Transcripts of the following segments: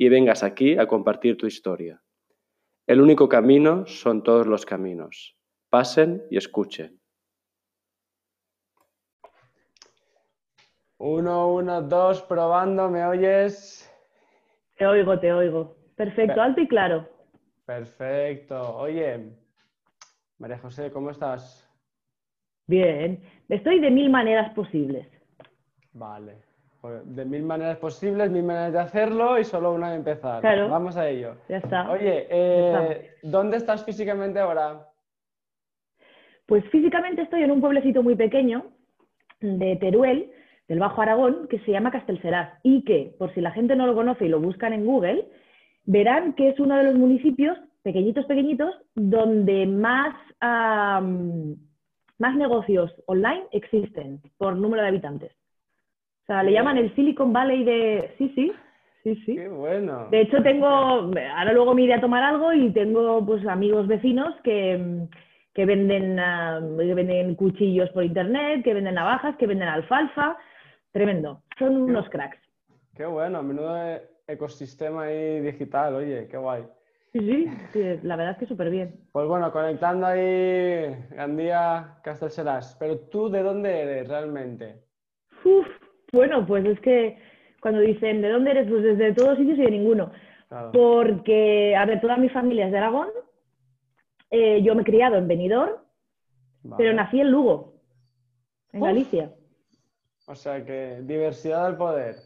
y vengas aquí a compartir tu historia. El único camino son todos los caminos. Pasen y escuchen. Uno, uno, dos, probando, ¿me oyes? Te oigo, te oigo. Perfecto, alto y claro. Perfecto. Oye, María José, ¿cómo estás? Bien, estoy de mil maneras posibles. Vale. De mil maneras posibles, mil maneras de hacerlo y solo una de empezar. Claro. Vamos a ello. Ya está. Oye, eh, ¿dónde estás físicamente ahora? Pues físicamente estoy en un pueblecito muy pequeño de Teruel, del Bajo Aragón, que se llama Castelserás y que, por si la gente no lo conoce y lo buscan en Google, verán que es uno de los municipios pequeñitos, pequeñitos, donde más, am, más negocios online existen por número de habitantes. O sea, le llaman el Silicon Valley de... Sí, sí, sí, sí. Qué bueno. De hecho, tengo, ahora luego me iré a tomar algo y tengo pues amigos vecinos que, que venden, ah, que venden cuchillos por internet, que venden navajas, que venden alfalfa. Tremendo. Son unos cracks. Qué bueno, menudo e- ecosistema ahí digital, oye, qué guay. Sí, sí, sí, la verdad es que súper bien. Pues bueno, conectando ahí Gandía, Castelserás. Pero tú, ¿de dónde eres realmente? Uf, bueno, pues es que cuando dicen, ¿de dónde eres? Pues desde todos sitios y de ninguno. Claro. Porque, a ver, toda mi familia es de Aragón. Eh, yo me he criado en Benidorm, pero nací en Lugo, en Uf. Galicia. O sea que diversidad al poder.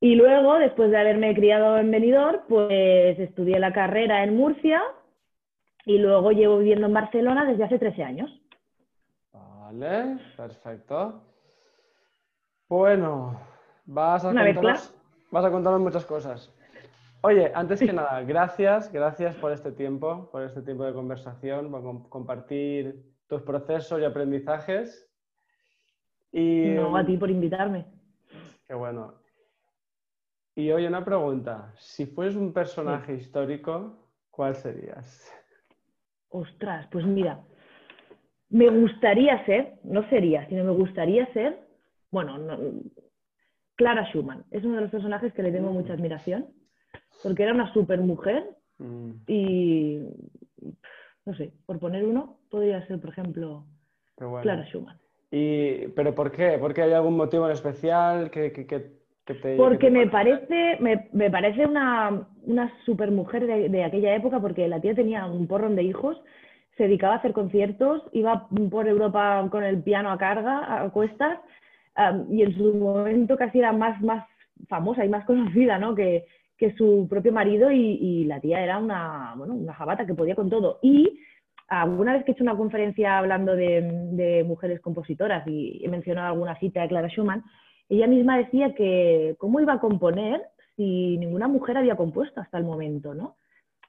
Y luego, después de haberme criado en Benidorm, pues estudié la carrera en Murcia y luego llevo viviendo en Barcelona desde hace 13 años. Vale, perfecto. Bueno, vas a contarnos, vas a contarnos muchas cosas. Oye, antes que nada, gracias, gracias por este tiempo, por este tiempo de conversación, por com- compartir tus procesos y aprendizajes. Y No, a ti por invitarme. qué bueno. Y oye, una pregunta. Si fueras un personaje histórico, ¿cuál serías? Ostras, pues mira, me gustaría ser, no sería, sino me gustaría ser, bueno, no- Clara Schumann. Es uno de los personajes que le tengo mucha admiración, porque era una super mujer Mm, y, no sé, por poner uno, podría ser, por ejemplo, bueno. Clara Schumann. Y, ¿Pero por qué? ¿Por qué hay algún motivo en especial que, que- que- que te... Porque te- me parece, me, me parece una, una super mujer de, de aquella época, porque la tía tenía un porrón de hijos, se dedicaba a hacer conciertos, iba por Europa con el piano a carga, a cuestas, am, y en su momento casi era más, más famosa y más conocida, ¿no? Que, que su propio marido, y, y la tía era una, bueno, una jabata que podía con todo. Y alguna vez que he hecho una conferencia hablando de, de mujeres compositoras y he mencionado alguna cita de Clara Schumann, ella misma decía que cómo iba a componer si ninguna mujer había compuesto hasta el momento, ¿no?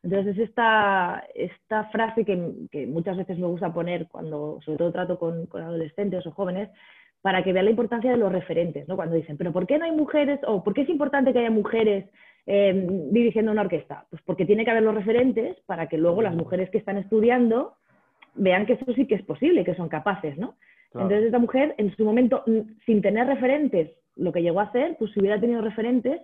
Entonces es esta, esta frase que, que muchas veces me gusta poner cuando, sobre todo trato con, con adolescentes o jóvenes, para que vean la importancia de los referentes, ¿no? Cuando dicen, pero ¿por qué no hay mujeres? o ¿por qué es importante que haya mujeres eh, dirigiendo una orquesta? Pues porque tiene que haber los referentes para que luego las mujeres que están estudiando vean que eso sí que es posible, que son capaces, ¿no? Claro. Entonces esta mujer, en su momento, sin tener referentes, lo que llegó a hacer, pues si hubiera tenido referentes,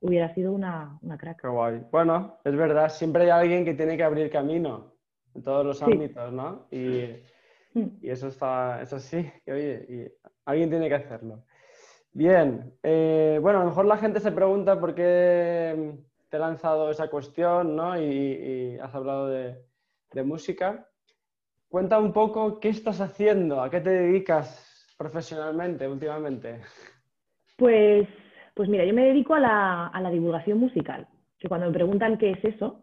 hubiera sido una, una crack. Qué guay. Bueno, es verdad, siempre hay alguien que tiene que abrir camino en todos los Sí. ámbitos, ¿no? Y. y eso está, eso sí, y oye, y alguien tiene que hacerlo. Bien, eh, bueno, a lo mejor la gente se pregunta por qué te he lanzado esa cuestión, ¿no? Y, y has hablado de, de música. Cuenta un poco qué estás haciendo, a qué te dedicas profesionalmente últimamente. Pues, pues mira, yo me dedico a la, a la divulgación musical, que cuando me preguntan qué es eso,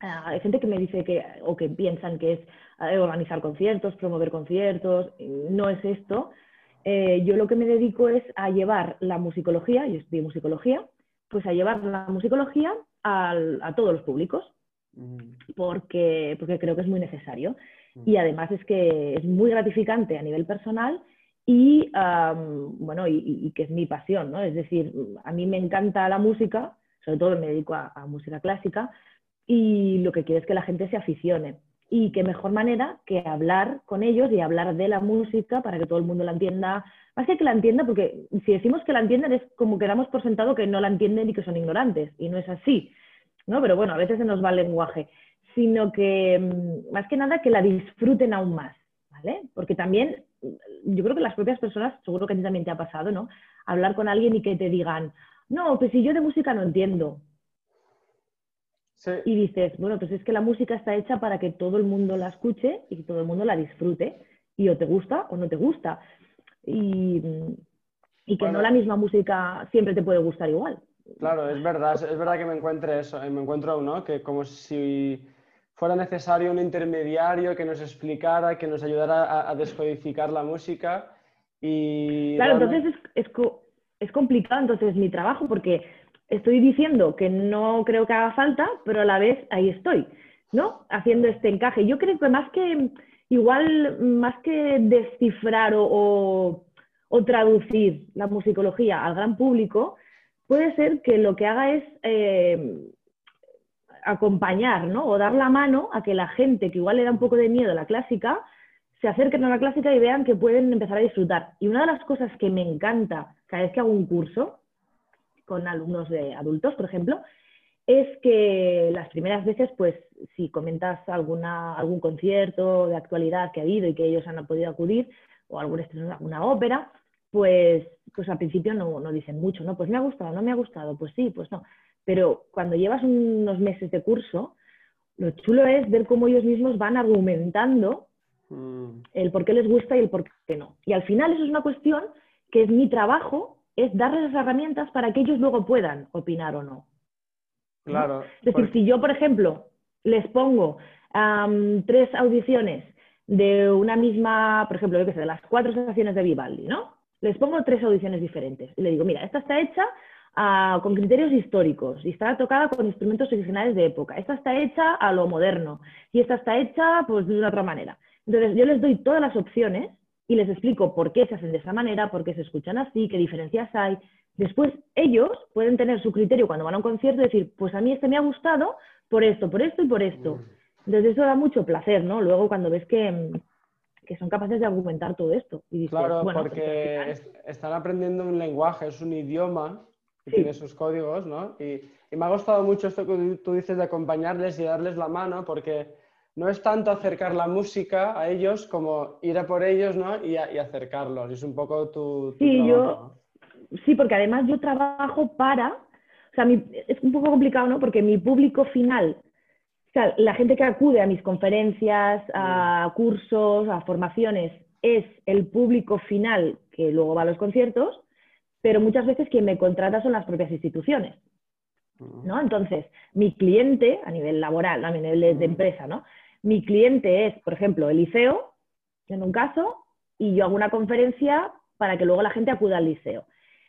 ah, hay gente que me dice que, o que piensan que es organizar conciertos, promover conciertos, no es esto. Eh, yo lo que me dedico es a llevar la musicología, yo estudié musicología, pues a llevar la musicología a todos los públicos, porque, porque creo que es muy necesario. Y además es que es muy gratificante a nivel personal y, bueno, y, que es mi pasión, ¿no? Es decir, a mí me encanta la música, sobre todo me dedico a, música clásica, y lo que quiero es que la gente se aficione. Y qué mejor manera que hablar con ellos y hablar de la música para que todo el mundo la entienda. Más que que la entienda, porque si decimos que la entienden es como que damos por sentado que no la entienden y que son ignorantes, y no es así, ¿no? Pero bueno, a veces se nos va el lenguaje, sino que mm, más que nada que la disfruten aún más, ¿vale? Porque también yo creo que las propias personas, seguro que a ti también te ha pasado, ¿no? Hablar con alguien y que te digan, no, pues si yo de música no entiendo. Y dices, bueno, pues es que la música está hecha para que todo el mundo la escuche y que todo el mundo la disfrute. Y o te gusta o no te gusta. Y, que no la misma música siempre te puede gustar igual. Claro, es verdad, es verdad que me encuentre eso, me encuentro, ¿no? Que como si fuera necesario un intermediario que nos explicara, que nos ayudara a, descodificar la música. Y claro, entonces es, es, complicado entonces mi trabajo porque estoy diciendo que no creo que haga falta, pero a la vez ahí estoy, ¿no? Haciendo este encaje. Yo creo que más que, igual, más que descifrar o, o, traducir la musicología al gran público, puede ser que lo que haga es eh, acompañar, ¿no? O dar la mano a que la gente que igual le da un poco de miedo a la clásica, se acerquen a la clásica y vean que pueden empezar a disfrutar. Y una de las cosas que me encanta cada vez que hago un curso con alumnos de adultos, por ejemplo, es que las primeras veces, pues, si comentas alguna, algún concierto de actualidad que ha habido y que ellos han podido acudir, o algún alguna ópera, pues, pues al principio no, no dicen mucho, ¿no? Pues me ha gustado, no me ha gustado, pues sí, pues no. Pero cuando llevas unos meses de curso, lo chulo es ver cómo ellos mismos van argumentando mm. el por qué les gusta y el por qué no. Y al final eso es una cuestión que es mi trabajo, es darles las herramientas para que ellos luego puedan opinar o no. Claro. Es decir, si yo, por ejemplo, les pongo tres audiciones de una misma, por ejemplo, yo qué sé, de las cuatro estaciones de Vivaldi, ¿no? Les pongo tres audiciones diferentes y le digo, mira, esta está hecha con criterios históricos y está tocada con instrumentos originales de época. Esta está hecha a lo moderno y esta está hecha pues, de una otra manera. Entonces yo les doy todas las opciones y les explico por qué se hacen de esa manera, por qué se escuchan así, qué diferencias hay. Después ellos pueden tener su criterio cuando van a un concierto y decir, pues a mí este me ha gustado por esto, por esto y por esto. Mm. Entonces eso da mucho placer, ¿no? Luego cuando ves que, son capaces de argumentar todo esto. Y claro, pues porque están aprendiendo un lenguaje, es un idioma tiene sus códigos, ¿no? Y, me ha gustado mucho esto que tú dices de acompañarles y darles la mano, porque no es tanto acercar la música a ellos como ir a por ellos, ¿no? Y, acercarlos. Es un poco tu, sí, yo, sí, porque además yo trabajo para, o sea, es un poco complicado, ¿no? Porque mi público final, o sea, la gente que acude a mis conferencias, a cursos, a formaciones, es el público final que luego va a los conciertos, pero muchas veces quien me contrata son las propias instituciones. ¿no? Entonces, mi cliente, a nivel laboral, a nivel de, empresa, ¿no? Mi cliente es, por ejemplo, el liceo, en un caso, y yo hago una conferencia para que luego la gente acuda al liceo.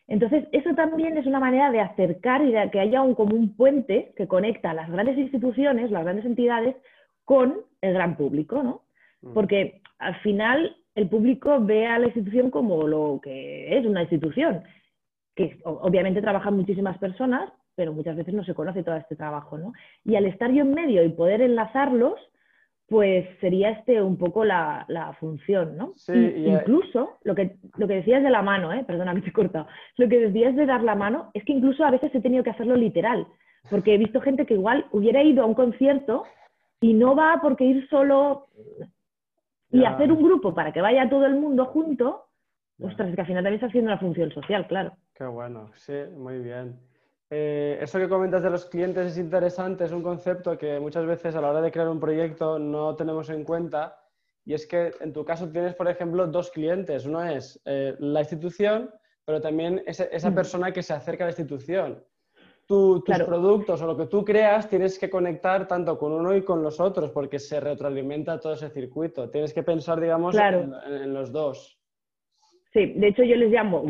Entonces, eso también es una manera de acercar y de que haya un común puente que conecta las grandes instituciones, las grandes entidades, con el gran público, ¿no? Porque al final el público ve a la institución como lo que es una institución que obviamente trabajan muchísimas personas, pero muchas veces no se conoce todo este trabajo, ¿no? Y al estar yo en medio y poder enlazarlos, pues sería este un poco la, función, ¿no? Sí, y, incluso lo que, lo que decías de la mano, ¿eh? perdona que te he cortado, lo que decías de dar la mano, es que incluso a veces he tenido que hacerlo literal, porque he visto gente que igual hubiera ido a un concierto y no va porque ir solo y hacer un grupo para que vaya todo el mundo junto, ostras, es que al final también está haciendo una función social, claro. Qué bueno, sí, muy bien. Eh, eso que comentas de los clientes es interesante, es un concepto que muchas veces a la hora de crear un proyecto no tenemos en cuenta. Y es que en tu caso tienes, por ejemplo, dos clientes. Uno es eh, la institución, pero también esa, mm. persona que se acerca a la institución. tus productos o lo que tú creas tienes que conectar tanto con uno y con los otros porque se retroalimenta todo ese circuito. Tienes que pensar, digamos, en los dos. Sí, de hecho yo les llamo,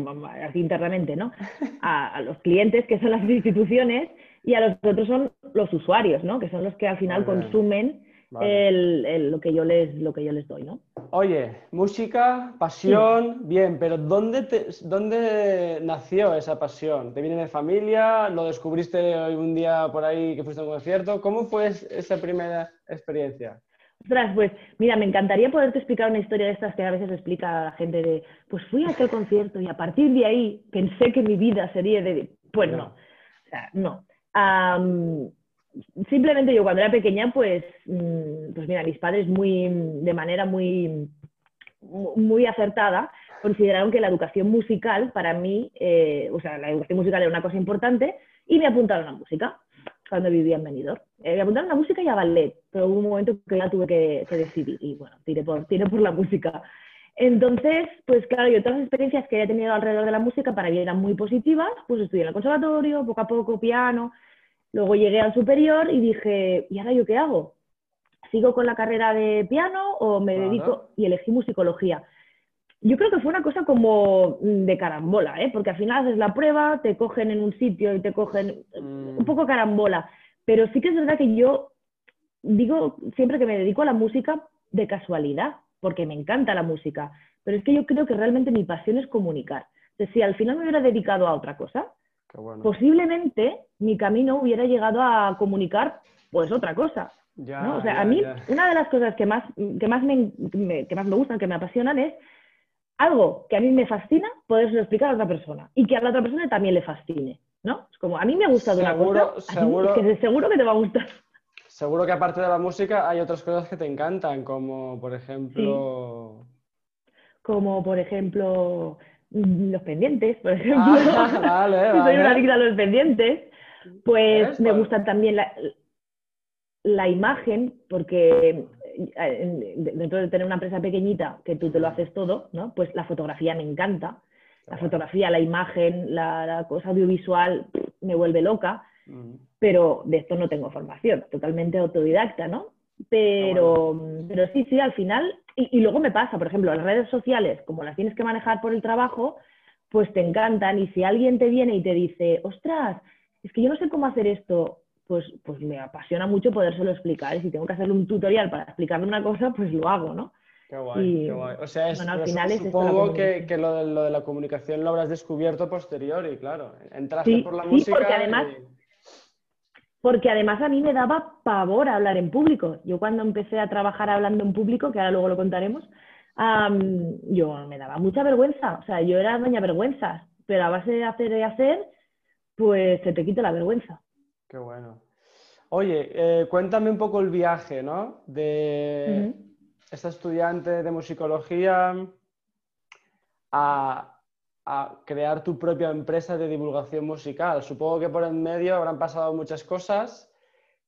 así internamente, ¿no? A, los clientes, que son las instituciones, y a los otros son los usuarios, ¿no? Que son los que al final consumen Vale. el- el- lo, que yo les, lo que yo les doy, ¿no? Oye, música, pasión, bien, pero ¿dónde, te- ¿dónde nació esa pasión? ¿Te viene de familia? ¿Lo descubriste un día por ahí que fuiste a un concierto? ¿Cómo fue es- esa primera experiencia? Ostras, pues mira, me encantaría poderte explicar una historia de estas que a veces explica a la gente de, pues fui a aquel concierto y a partir de ahí pensé que mi vida sería de... Pues no, o sea, no. Simplemente yo cuando era pequeña, pues, mm, pues mira, mis padres muy, de manera muy, muy acertada, consideraron que la educación musical para mí, eh, o sea, la educación musical era una cosa importante y me apuntaron a música cuando vivía en Benidorm. Eh, me apuntaron a música y a ballet, pero hubo un momento que ya tuve que, que decidir y bueno, tiré por, tiré por la música. Entonces, pues claro, yo todas las experiencias que había tenido alrededor de la música para mí eran muy positivas, pues estudié en el conservatorio, poco a poco piano, luego llegué al superior y dije, ¿y ahora yo qué hago? ¿Sigo con la carrera de piano o me dedico? Y elegí musicología. Yo creo que fue una cosa como mm, de carambola, ¿eh? porque al final haces la prueba, te cogen en un sitio y te cogen Mm, un poco carambola. Pero sí que es verdad que yo digo siempre que me dedico a la música de casualidad, porque me encanta la música. Pero es que yo creo que realmente mi pasión es comunicar. Entonces, si al final me hubiera dedicado a otra cosa, bueno. posiblemente mi camino hubiera llegado a comunicar pues otra cosa. Ya, ¿no? O sea, ya, a mí ya. una de las cosas que más, que, más me, me- que más me gustan, que me apasionan es algo que a mí me fascina, podérselo explicar a otra persona y que a la otra persona también le fascine. ¿no? Es como, a mí me ha gustado una cosa, seguro- es que seguro que te va a gustar. Seguro que aparte de la música hay otras cosas que te encantan, como por ejemplo... Como por ejemplo mm, los pendientes, por ejemplo. Ah, vale, Soy una adicta a los pendientes. Pues me Vale. gusta también la, la imagen, porque dentro de tener una empresa pequeñita que tú te lo haces todo, ¿no? Pues la fotografía me encanta. La fotografía, la imagen, la, la cosa audiovisual me vuelve loca, pero de esto no tengo formación, totalmente autodidacta, ¿no? Pero, pero sí, sí, al final, y, y luego me pasa, por ejemplo, las redes sociales, como las tienes que manejar por el trabajo, pues te encantan y si alguien te viene y te dice, ostras, es que yo no sé cómo hacer esto, pues, pues me apasiona mucho podérselo explicar y si tengo que hacerle un tutorial para explicarle una cosa, pues lo hago, ¿no? Qué guay, Y- qué guay. O sea, es, bueno, al es supongo que, que lo, de, lo de la comunicación lo habrás descubierto posterior y claro, entraste Sí, por la sí, música porque además- y- Porque además a mí me daba pavor hablar en público. Yo cuando empecé a trabajar hablando en público, que ahora luego lo contaremos, yo me daba mucha vergüenza. O sea, yo era doña vergüenzas, pero a base de hacer y hacer, pues se te quita la vergüenza. Qué bueno. Oye, eh, cuéntame un poco el viaje, ¿no? De Ujú. esta estudiante de musicología a, a crear tu propia empresa de divulgación musical. Supongo que por en medio habrán pasado muchas cosas.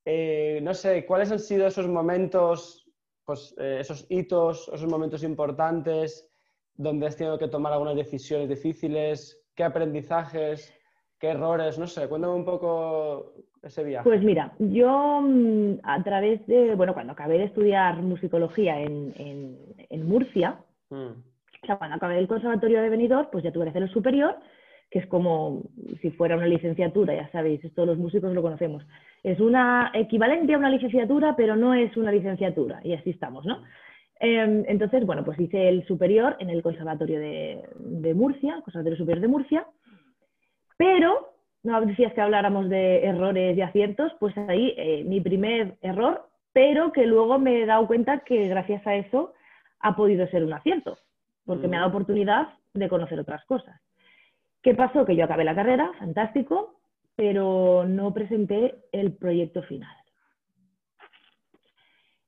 Eh, no sé, ¿cuáles han sido esos momentos, pues, eh, esos hitos, esos momentos importantes donde has tenido que tomar algunas decisiones difíciles? ¿Qué aprendizajes? ¿Qué errores? No sé, cuéntame un poco ese viaje. Pues mira, yo mm, a través de, bueno, cuando acabé de estudiar musicología en, en- en Murcia, Mm, o sea, cuando acabé el conservatorio de Benidorm, pues ya tuve que hacer el superior, que es como si fuera una licenciatura, ya sabéis, todos los músicos lo conocemos. Es una equivalente a una licenciatura, pero no es una licenciatura, y así estamos, ¿no? Em, entonces, bueno, pues hice el superior en el conservatorio de, de Murcia, Conservatorio Superior de Murcia, pero no decías que habláramos de errores y aciertos, pues ahí eh, mi primer error, pero que luego me he dado cuenta que gracias a eso ha podido ser un acierto, porque me ha dado Mm. oportunidad de conocer otras cosas. ¿Qué pasó? Que yo acabé la carrera, fantástico, pero no presenté el proyecto final.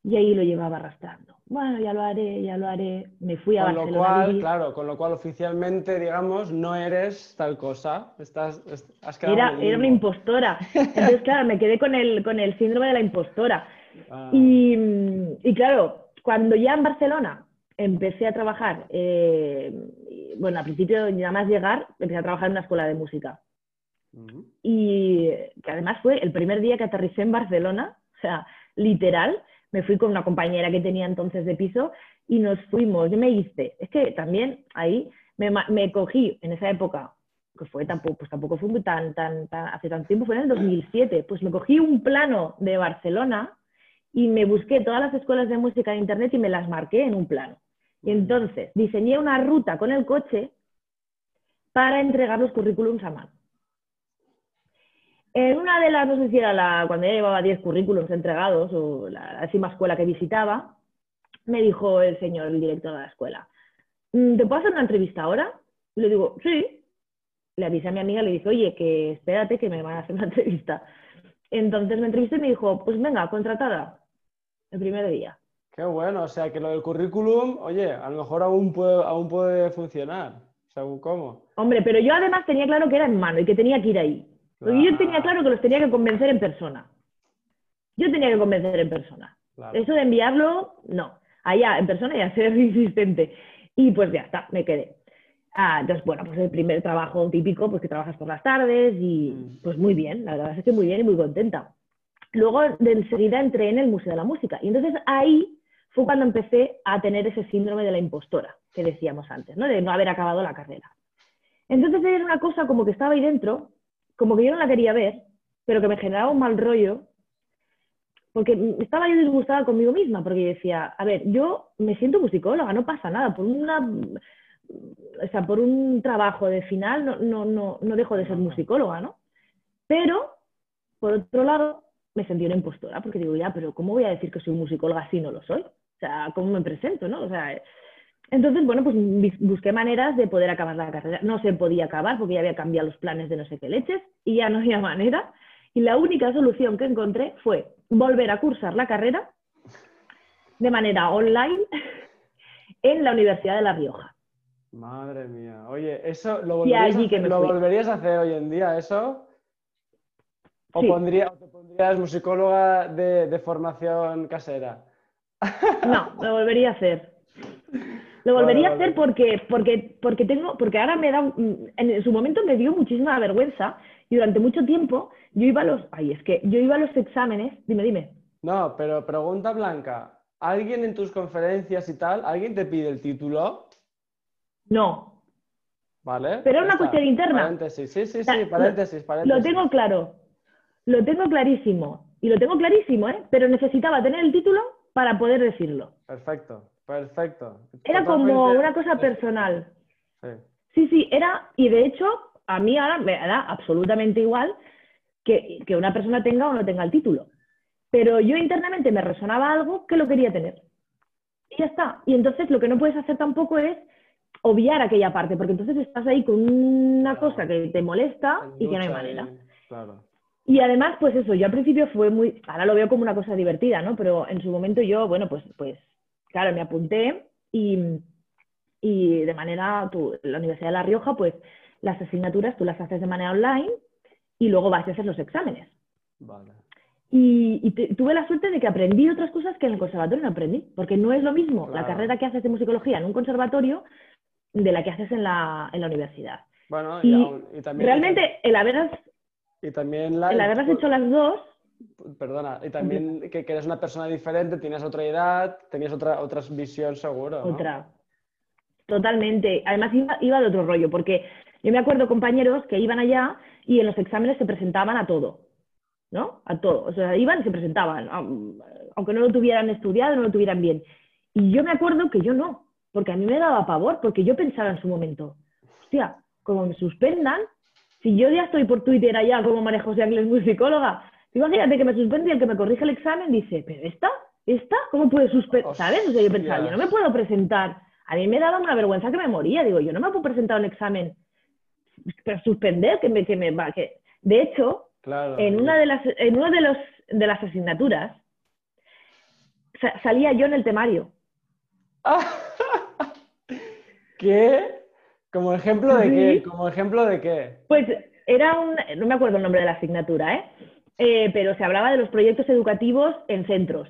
Y ahí lo llevaba arrastrando. Bueno, ya lo haré, ya lo haré. Me fui a Con lo Barcelona. cual, claro, con lo cual oficialmente, digamos, no eres tal cosa. Estás, est- has quedado Era, era una impostora. Entonces, claro, me quedé con el, con el síndrome de la impostora. Ah, Y, y claro, cuando ya en Barcelona empecé a trabajar, eh, bueno, al principio nada más llegar, empecé a trabajar en una escuela de música. Y que además fue el primer día que aterricé en Barcelona, o sea, literal, me fui con una compañera que tenía entonces de piso y nos fuimos. Yo me hice, es que también ahí me, me cogí en esa época que fue tampoco, pues tampoco fue tan, tan, tan, hace tanto tiempo, fue en el 2007. Pues me cogí un plano de Barcelona y me busqué todas las escuelas de música en internet y me las marqué en un plano. Y entonces diseñé una ruta con el coche para entregar los currículums a mano. En una de las, no sé si era la, cuando ya llevaba 10 currículums entregados o la, décima escuela que visitaba, me dijo el señor, el director de la escuela, mm, ¿te puedo hacer una entrevista ahora? le digo, sí. Le avisé a mi amiga, le dije, oye, que espérate que me van a hacer una entrevista. Entonces me entrevisté y me dijo, pues venga, contratada, el primer día. Qué bueno, o sea que lo del currículum, oye, a lo mejor aún puede, aún puede funcionar, según cómo. Hombre, pero yo además tenía claro que era en mano y que tenía que ir ahí. Porque yo tenía claro que los tenía que convencer en persona. Yo tenía que convencer en persona. Eso de enviarlo, no. Allá, en persona, ya ser insistente. Y pues ya está, me quedé. Ah, entonces, bueno, pues el primer trabajo típico, pues que trabajas por las tardes y mm. pues muy bien, la verdad es que muy bien y muy contenta. Luego, de enseguida entré en el Museo de la Música y entonces ahí fue cuando empecé a tener ese síndrome de la impostora que decíamos antes, ¿no? De no haber acabado la carrera. Entonces era una cosa como que estaba ahí dentro, como que yo no la quería ver, pero que me generaba un mal rollo, porque estaba yo disgustada conmigo misma, porque decía, a ver, yo me siento musicóloga, no pasa nada, por una o sea, por un trabajo de final no, no, no, no dejo de ser musicóloga, ¿no? Pero, por otro lado, me sentí una impostora, porque digo, ya, pero ¿cómo voy a decir que soy musicóloga si no lo soy? O sea, ¿cómo me presento, no? O sea, entonces, bueno, pues busqué maneras de poder acabar la carrera. No se podía acabar porque ya había cambiado los planes de no sé qué leches y ya no había manera. Y la única solución que encontré fue volver a cursar la carrera de manera online en la Universidad de La Rioja. Madre mía. Oye, ¿eso lo volverías, a, hacer hoy en día, eso? ¿O, te pondrías musicóloga de, formación casera? No, lo volvería a hacer. Lo volvería a hacer porque, porque, porque tengo, porque ahora me da, en su momento me dio muchísima vergüenza y durante mucho tiempo yo iba a los, ay, es que yo iba a los exámenes, dime, dime. No, pero pregunta blanca, ¿alguien en tus conferencias y tal, alguien te pide el título? No. Vale. Pero es una cuestión interna. Paréntesis, sí, sí, sí, paréntesis, paréntesis. Lo tengo claro. Lo tengo clarísimo. Y lo tengo clarísimo, ¿eh? Pero necesitaba tener el título para poder decirlo. Perfecto, perfecto. Era como una cosa personal. Sí. sí, sí, era, y de hecho, a mí ahora me da absolutamente igual que, que una persona tenga o no tenga el título. Pero yo internamente me resonaba algo que lo quería tener. Y ya está. Y entonces lo que no puedes hacer tampoco es obviar aquella parte, porque entonces estás ahí con una cosa que te molesta y que no hay manera. Y además, pues eso, yo al principio fue muy, ahora lo veo como una cosa divertida, ¿no? Pero en su momento yo, bueno, pues, pues claro, me apunté y, y de manera, tú, la Universidad de La Rioja, pues las asignaturas tú las haces de manera online y luego vas a hacer los exámenes. Vale. Y, tuve la suerte de que aprendí otras cosas que en el conservatorio no aprendí, porque no es lo mismo la carrera que haces de musicología en un conservatorio de la que haces en la, en la universidad. Bueno, y, también, realmente el haber y también el haberlas hecho las dos perdona, y también que, eres una persona diferente, tienes otra edad, tenías otra, otra visión seguro. Otra. Totalmente. Además iba, iba, de otro rollo, porque yo me acuerdo compañeros que iban allá y en los exámenes se presentaban a todo, ¿no? A todo. O sea, iban y se presentaban, aunque no lo tuvieran estudiado, no lo tuvieran bien. Y yo me acuerdo que yo no porque a mí me daba pavor, porque yo pensaba en su momento, hostia, como me suspendan, si yo ya estoy por Twitter allá como María José Ángeles, muy psicóloga, imagínate que me suspende y el que me corrige el examen dice, pero esta, esta, ¿cómo puede suspender? ¿Sabes? O sea, yo pensaba, yo no me puedo presentar. A mí me daba una vergüenza que me moría. Digo, yo no me puedo presentar un examen, pero suspender, que me, que me va, que... De hecho, en una de las, en una de los de las asignaturas salía yo en el temario. ¿Qué? ¿Como ejemplo de qué? ¿Como ejemplo de qué? Pues era un, no me acuerdo el nombre de la asignatura, ¿eh? ¿Eh? pero se hablaba de los proyectos educativos en centros.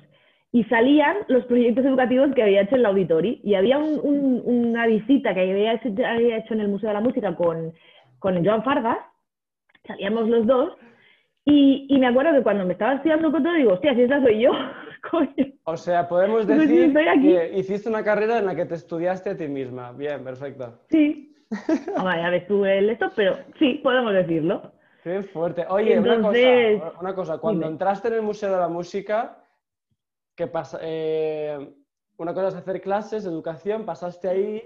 Y salían los proyectos educativos que había hecho en la Auditori. Y había una visita que había hecho, en el Museo de la Música con, con Joan Fargas. Salíamos los dos. Y, y, me acuerdo que cuando me estaba estudiando con todo, digo, hostia, si esa soy yo. O sea, podemos decir que hiciste una carrera en la que te estudiaste a ti misma. Bien, perfecto. Sí, ya ves tú el esto, pero sí, podemos decirlo. Qué fuerte. Oye, una, cosa, una cosa, cuando entraste en el Museo de la Música, ¿qué pasa? Eh, una cosa es hacer clases, educación, pasaste ahí,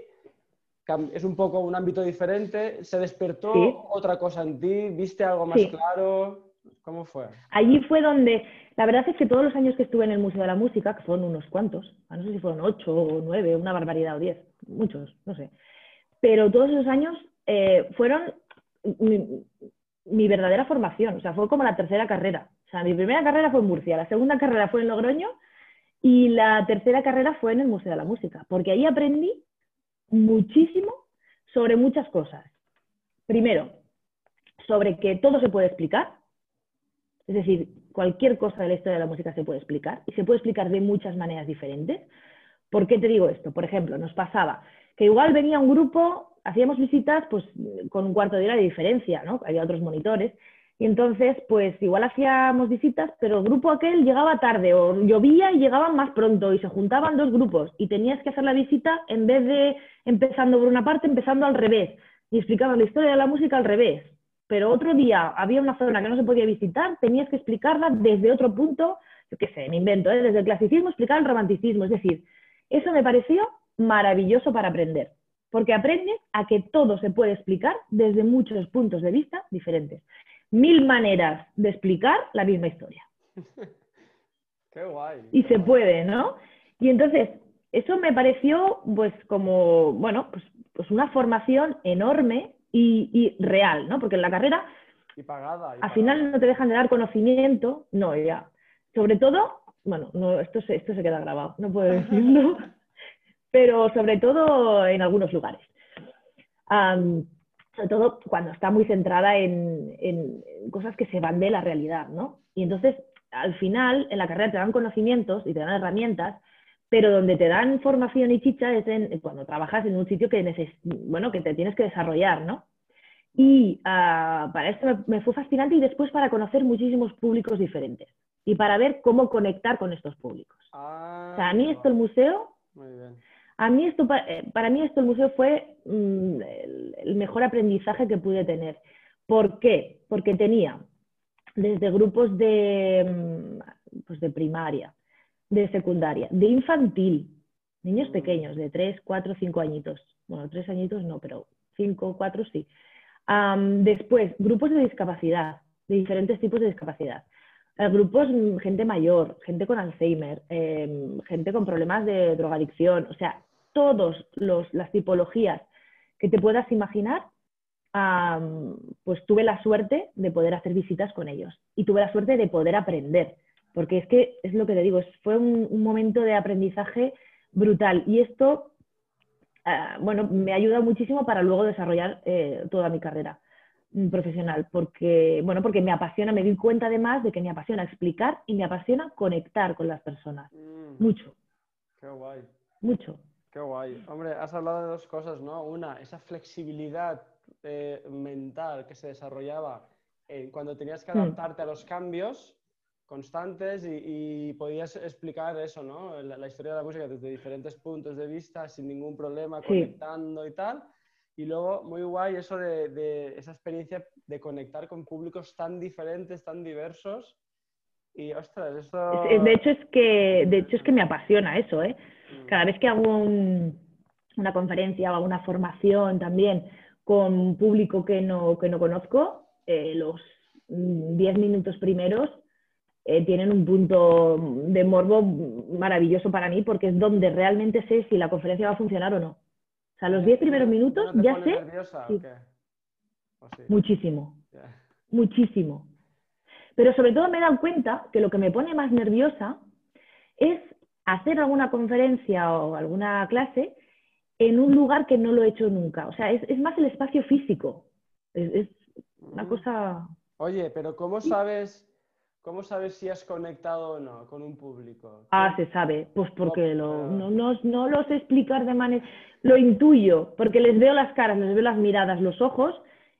es un poco un ámbito diferente, ¿se despertó otra cosa en ti? ¿Viste algo más claro? ¿Cómo fue? Allí fue donde, la verdad es que todos los años que estuve en el Museo de la Música, que fueron unos cuantos, no sé si fueron ocho o nueve, una barbaridad o diez, muchos, no sé, pero todos esos años eh, fueron mi verdadera formación, o sea, fue como la tercera carrera. O sea, mi primera carrera fue en Murcia, la segunda carrera fue en Logroño y la tercera carrera fue en el Museo de la Música, porque ahí aprendí muchísimo sobre muchas cosas. Primero, sobre que todo se puede explicar, es decir, cualquier cosa de la historia de la música se puede explicar y se puede explicar de muchas maneras diferentes. ¿Por qué te digo esto? Por ejemplo, nos pasaba que igual venía un grupo hacíamos visitas pues con un cuarto de hora de diferencia, ¿no? Había otros monitores. Y entonces, pues igual hacíamos visitas, pero el grupo aquel llegaba tarde o llovía y llegaban más pronto y se juntaban dos grupos y tenías que hacer la visita en vez de empezando por una parte, empezando al revés. Y explicaban la historia de la música al revés. Pero otro día había una zona que no se podía visitar, tenías que explicarla desde otro punto, yo qué sé, me invento, ¿eh? desde el clasicismo explicar el romanticismo. Es decir, eso me pareció maravilloso para aprender porque aprendes a que todo se puede explicar desde muchos puntos de vista diferentes. Mil maneras de explicar la misma historia. Qué guay. Y se puede, ¿no? Y entonces, eso me pareció, pues, como, bueno, pues, pues una formación enorme y, real, ¿no? Porque en la carrera, y pagada, al final no te dejan de dar conocimiento, no, ya. Sobre todo, bueno, no, esto, esto se queda grabado, no puedo decirlo pero sobre todo en algunos lugares. sobre todo cuando está muy centrada en, cosas que se van de la realidad, ¿no? Y entonces, al final, en la carrera te dan conocimientos y te dan herramientas, pero donde te dan formación y chicha es en, cuando trabajas en un sitio que, bueno, que te tienes que desarrollar, ¿no? Y ah, para esto me, fue fascinante y después para conocer muchísimos públicos diferentes y para ver cómo conectar con estos públicos. o sea, a mí esto el museo a mí esto, eh, para mí esto el museo fue mm, el, mejor aprendizaje que pude tener. ¿Por qué? Porque tenía desde grupos de, mm, pues de primaria, de secundaria, de infantil, niños pequeños, de 3, 4, 5 añitos. Bueno, 3 añitos no, pero 5, 4 sí. después, grupos de discapacidad, de diferentes tipos de discapacidad. Eh, grupos, mm, gente mayor, gente con Alzheimer, em, gente con problemas de drogadicción, o sea, todas las tipologías que te puedas imaginar, pues tuve la suerte de poder hacer visitas con ellos y tuve la suerte de poder aprender, porque es que es lo que te digo, fue un, momento de aprendizaje brutal y esto, ah, bueno, me ayuda muchísimo para luego desarrollar eh, toda mi carrera mm, profesional, porque, bueno, porque me apasiona, me di cuenta además de que me apasiona explicar y me apasiona conectar con las personas, mm. mucho. Qué guay. Mucho. Qué guay. Hombre, has hablado de dos cosas, ¿no? Una, esa flexibilidad eh, mental que se desarrollaba eh, cuando tenías que hmm. adaptarte a los cambios constantes y, podías explicar eso, ¿no? La, historia de la música desde diferentes puntos de vista, sin ningún problema, conectando y tal. Y luego, muy guay eso de, esa experiencia de conectar con públicos tan diferentes, tan diversos. Y, ostras, eso... De hecho, es que, de hecho, es que me apasiona eso, ¿eh? Cada vez que hago una conferencia o hago una formación también con público que no, que no conozco, eh, los 10 minutos primeros eh, tienen un punto de morbo maravilloso para mí porque es donde realmente sé si la conferencia va a funcionar o no. O sea, los 10 primeros minutos ya sé. Muchísimo. Muchísimo. Pero sobre todo me he dado cuenta que lo que me pone más nerviosa es hacer alguna conferencia o alguna clase en un lugar que no lo he hecho nunca. O sea, es, más el espacio físico. Es, una mm. cosa... Oye, pero ¿cómo sabes, ¿cómo sabes si has conectado o no con un público? Ah, se sabe. Pues porque lo, no, no, lo sé explicar de manera... Lo intuyo, porque les veo las caras, les veo las miradas, los ojos,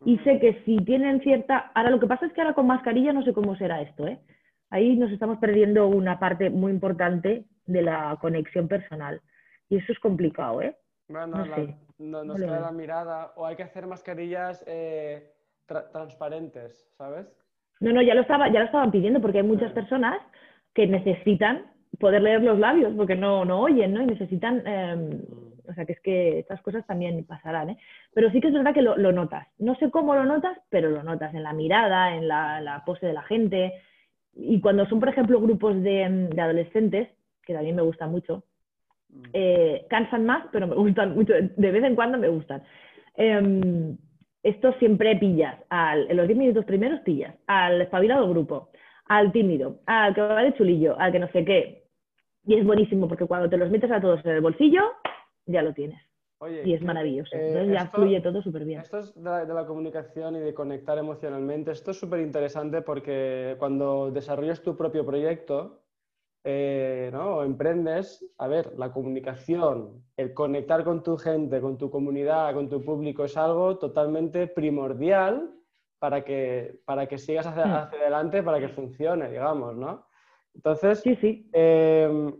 y sé que si tienen cierta... Ahora, lo que pasa es que ahora con mascarilla no sé cómo será esto, ¿eh? Ahí nos estamos perdiendo una parte muy importante de la conexión personal. Y eso es complicado, ¿eh? Bueno, no- nos queda la mirada, o hay que hacer mascarillas eh, tra- transparentes, ¿sabes? No, no, ya lo, estaba, ya lo estaban pidiendo porque hay muchas personas que necesitan poder leer los labios porque no, no oyen, ¿no? Y necesitan, eh, o sea, que es que estas cosas también pasarán, ¿eh? Pero sí que es verdad que lo, lo notas. No sé cómo lo notas, pero lo notas en la mirada, en la, la pose de la gente. Y cuando son, por ejemplo, grupos de, de adolescentes, que también me gustan mucho, Mm. eh, cansan más, pero me gustan mucho, de vez en cuando me gustan. Em, esto siempre pillas, al, en los 10 minutos primeros pillas, al espabilado grupo, al tímido, al que va de chulillo, al que no sé qué. Y es buenísimo porque cuando te los metes a todos en el bolsillo, ya lo tienes. Oye, Y es maravilloso. eh, Entonces ya esto- fluye todo súper bien. Esto es de la, de la comunicación y de conectar emocionalmente. Esto es súper interesante porque cuando desarrollas tu propio proyecto eh, ¿no? o emprendes, a ver, la comunicación, el conectar con tu gente, con tu comunidad, con tu público es algo totalmente primordial para que, para que sigas hacia, Mm. hacia adelante, para que funcione, digamos, ¿no? Entonces, Sí, sí. eh,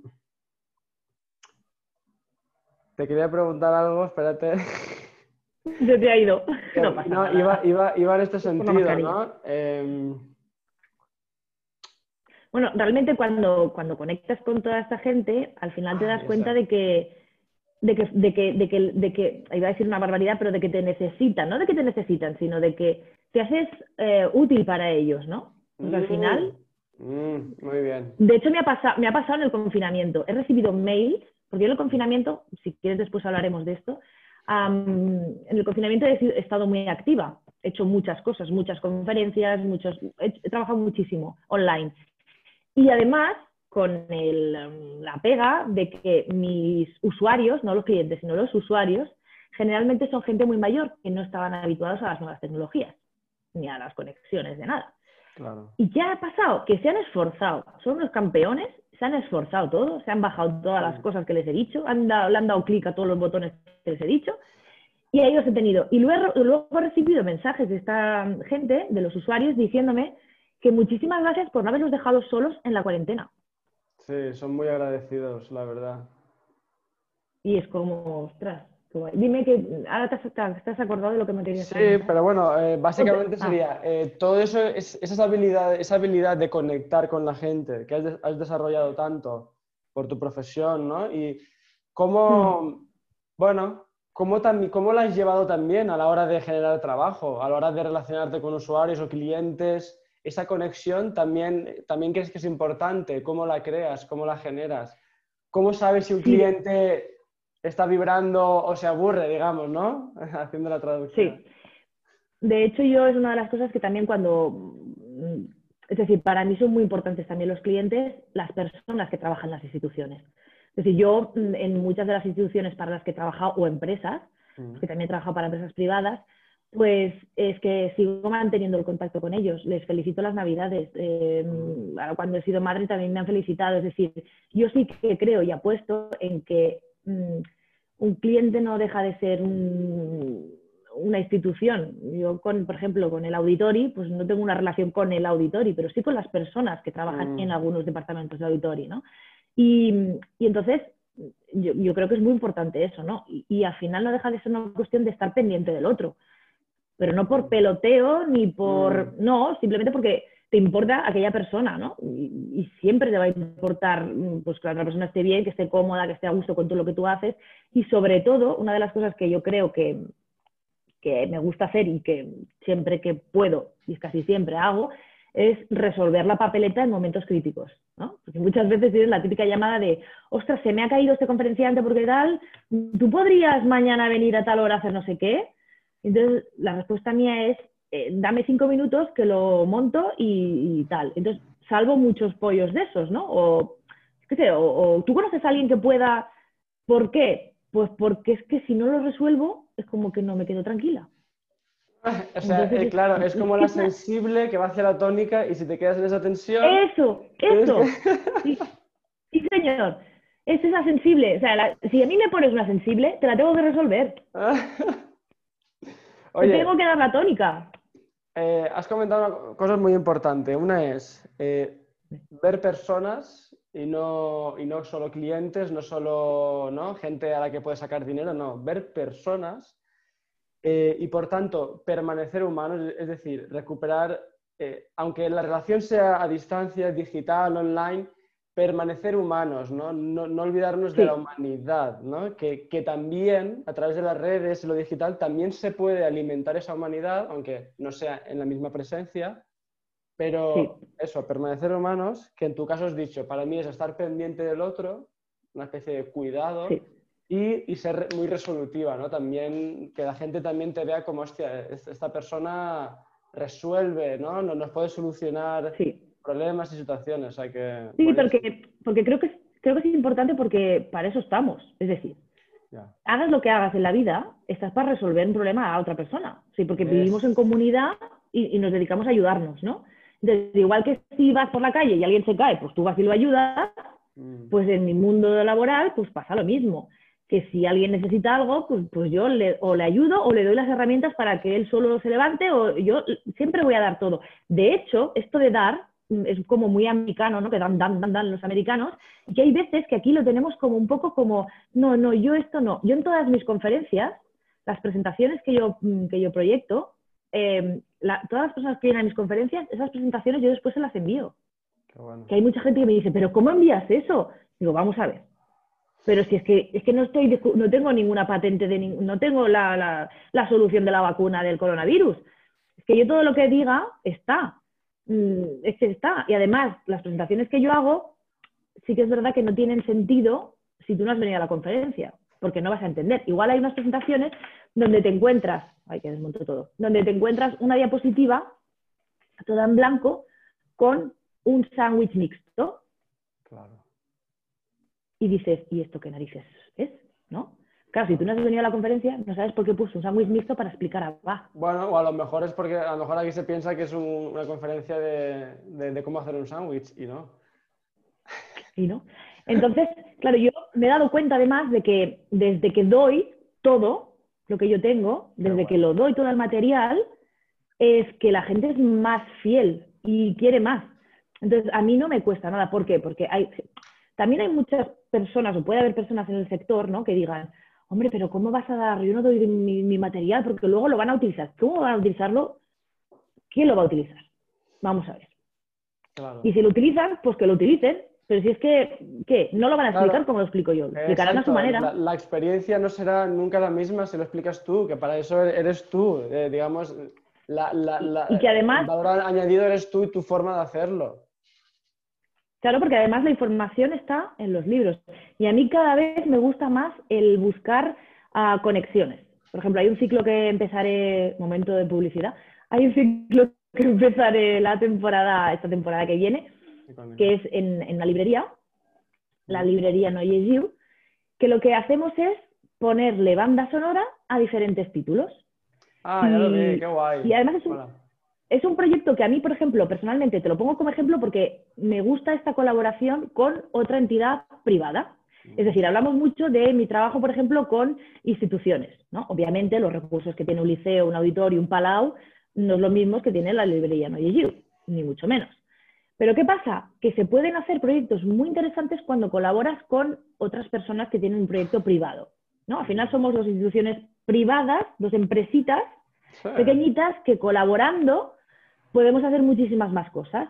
te quería preguntar algo, espérate. Se te ha ido. No pasa No, nada. iba, iba- iba en este sentido. ¿no? Em, Bueno, realmente cuando, cuando conectas con toda esta gente, al final te Ah, das cuenta de que, de que, de que, de que, de que, iba a decir una barbaridad, pero de que te necesitan, no de que te necesitan, sino de que te haces eh, útil para ellos, ¿no? Porque al Mm. final, mm, muy bien. de hecho me ha, pasado, me ha pasado en el confinamiento. He recibido mails, porque yo en el confinamiento, si quieres después hablaremos de esto, en el confinamiento he, estado muy activa. He hecho muchas cosas, muchas conferencias, muchos, he, he trabajado muchísimo online. Y además, con el, em, la pega de que mis usuarios, no los clientes, sino los usuarios, generalmente son gente muy mayor que no estaban habituados a las nuevas tecnologías, ni a las conexiones de nada. Claro. ¿Y qué ha pasado? Que se han esforzado, son unos campeones, se han esforzado todos, se han bajado todas las cosas que les he dicho, han dado- le han dado clic a todos los botones que les he dicho, y ahí los he tenido. Y luego, luego he recibido mensajes de esta gente, de los usuarios, diciéndome que muchísimas gracias por no haberlos dejado solos en la cuarentena. Sí, son muy agradecidos, la verdad. Y es como, ostras, dime que ahora te has, te acordado de lo que me querías Sí, pero bueno, eh, básicamente Ah. sería eh, todo eso, es, esa habilidad, esa habilidad de conectar con la gente que has, has desarrollado tanto por tu profesión, ¿no? Y cómo, Hmm. bueno, cómo, cómo la has llevado también a la hora de generar trabajo, a la hora de relacionarte con usuarios o clientes. Esa conexión también, también crees que es importante, cómo la creas, cómo la generas. ¿Cómo sabes si un Sí. cliente está vibrando o se aburre, digamos, ¿no? Haciendo la traducción. Sí. De hecho, yo es una de las cosas que también cuando, mm, es decir, para mí son muy importantes también los clientes, las personas que trabajan en las instituciones. Es decir, yo mm, en muchas de las instituciones para las que he trabajado o empresas, que también he trabajado para empresas privadas, pues es que sigo manteniendo el contacto con ellos. Les felicito las navidades. Eh, ahora cuando he sido madre también me han felicitado. Es decir, yo sí que creo y apuesto en que mm, un cliente no deja de ser un- una institución. Yo, con, por ejemplo, con el auditori, pues no tengo una relación con el auditori, pero sí con las personas que trabajan Mm. en algunos departamentos de auditori, ¿no? Y, y entonces, yo, yo creo que es muy importante eso, ¿no? Y, y al final no deja de ser una cuestión de estar pendiente del otro. Pero no por peloteo ni por. Mm. No, simplemente porque te importa aquella persona, ¿no? Y, y siempre te va a importar mm, pues, que la otra persona esté bien, que esté cómoda, que esté a gusto con todo lo que tú haces. Y sobre todo, una de las cosas que yo creo que, que me gusta hacer y que siempre que puedo, y casi siempre hago, es resolver la papeleta en momentos críticos, ¿no? Porque muchas veces tienes la típica llamada de, ostras, se me ha caído este conferenciante porque tal, ¿tú podrías mañana venir a tal hora a hacer no sé qué? Entonces, la respuesta mía es, eh, dame cinco minutos que lo monto y, y tal. Entonces, salvo muchos pollos de esos, ¿no? O, qué sé, o, o tú conoces a alguien que pueda, ¿por qué? Pues porque es que si no lo resuelvo, es como que no me quedo tranquila. O sea, Entonces, eh, claro, es como la sensible que va hacia la tónica y si te quedas en esa tensión... Eso, eso. Sí, sí, señor. Es esa sensible. O sea, la- si a mí me pones una sensible, te la tengo que resolver. Oye, tengo que dar la tónica. eh, has comentado cosas muy importantes. Una es eh, ver personas y no, y no solo clientes, no solo ¿no? gente a la que puedes sacar dinero, no, ver personas eh, y por tanto permanecer humanos, es decir, recuperar, eh, aunque la relación sea a distancia, digital, online, permanecer humanos, no, no, olvidarnos de la humanidad, ¿no? que, que, también a través de las redes y lo digital también se puede alimentar esa humanidad, aunque no sea en la misma presencia, pero eso, permanecer humanos, que en tu caso has dicho, para mí es estar pendiente del otro, una especie de cuidado y, y, ser muy resolutiva, ¿no? También que la gente también te vea como, hostia, esta persona resuelve, ¿no? Nos puede solucionar problemas y situaciones. que, sí, porque, porque creo, que, creo que es importante porque para eso estamos. Es decir, hagas lo que hagas en la vida, estás para resolver un problema a otra persona. Sí, porque vivimos en comunidad y, y, nos dedicamos a ayudarnos, ¿no? Entonces, igual que si vas por la calle y alguien se cae, pues tú vas y lo ayudas, mm. pues en mi mundo laboral, pues pasa lo mismo. Que si alguien necesita algo, pues, pues yo le, o le ayudo o le doy las herramientas para que él solo se levante o yo siempre voy a dar todo. De hecho, esto de dar es como muy americano, ¿no? Que dan, dan, dan, dan los americanos. Y que hay veces que aquí lo tenemos como un poco como, no, no, yo esto no. Yo en todas mis conferencias, las presentaciones que yo, mm, que yo proyecto, eh, todas las personas que vienen a mis conferencias, esas presentaciones yo después se las envío. Que hay mucha gente que me dice, pero ¿cómo envías eso? Digo, vamos a ver. Pero si es que, es que no, estoy, no tengo ninguna patente, de no tengo la, solución de la vacuna del coronavirus. Es que yo todo lo que diga está. Mm, es que está. Y además, las presentaciones que yo hago, sí que es verdad que no tienen sentido si tú no has venido a la conferencia, porque no vas a entender. Igual hay unas presentaciones donde te encuentras Ay, que desmonto todo. Donde te encuentras una diapositiva toda en blanco con un sándwich mixto. Claro. Y dices, ¿y esto qué narices es? ¿No? Claro, si tú no has venido a la conferencia, no sabes por qué puso un sándwich mixto para explicar a Bueno, o a lo mejor es porque a lo mejor aquí se piensa que es una conferencia de, de cómo hacer un sándwich y no. Y no. Entonces, claro, yo me he dado cuenta además de que desde que doy todo, lo que yo tengo, desde que lo doy todo el material, es que la gente es más fiel y quiere más. Entonces, a mí no me cuesta nada. ¿Por qué? Porque hay, también hay muchas personas, o puede haber personas en el sector, ¿no? Que digan, hombre, pero ¿cómo vas a dar? Yo no doy mi, material porque luego lo van a utilizar. ¿Cómo van a utilizarlo? ¿Quién lo va a utilizar? Vamos a ver. Y si lo utilizan, pues que lo utilicen. Pero si es que, ¿qué? No lo van a explicar como lo explico yo, lo explicarán a su manera. La, experiencia no será nunca la misma si lo explicas tú, que para eso eres tú, eh, digamos, la, la, y que además, el valor añadido eres tú y tu forma de hacerlo. Claro, porque además la información está en los libros. Y a mí cada vez me gusta más el buscar uh, conexiones. Por ejemplo, hay un ciclo que empezaré, momento de publicidad, hay un ciclo que empezaré la temporada, esta temporada que viene, que es en, la librería, la librería No You, que lo que hacemos es ponerle banda sonora a diferentes títulos. Ah, ya lo vi, qué guay. Y además es un, es un proyecto que a mí, por ejemplo, personalmente te lo pongo como ejemplo porque me gusta esta colaboración con otra entidad privada. Es decir, hablamos mucho de mi trabajo, por ejemplo, con instituciones. ¿no? Obviamente, los recursos que tiene un liceo, un auditorio, un palau, no es lo mismo que tiene la librería No You, ni mucho menos. Pero ¿qué pasa? Que se pueden hacer proyectos muy interesantes cuando colaboras con otras personas que tienen un proyecto privado. ¿no? Al final somos dos instituciones privadas, dos empresitas pequeñitas que colaborando podemos hacer muchísimas más cosas.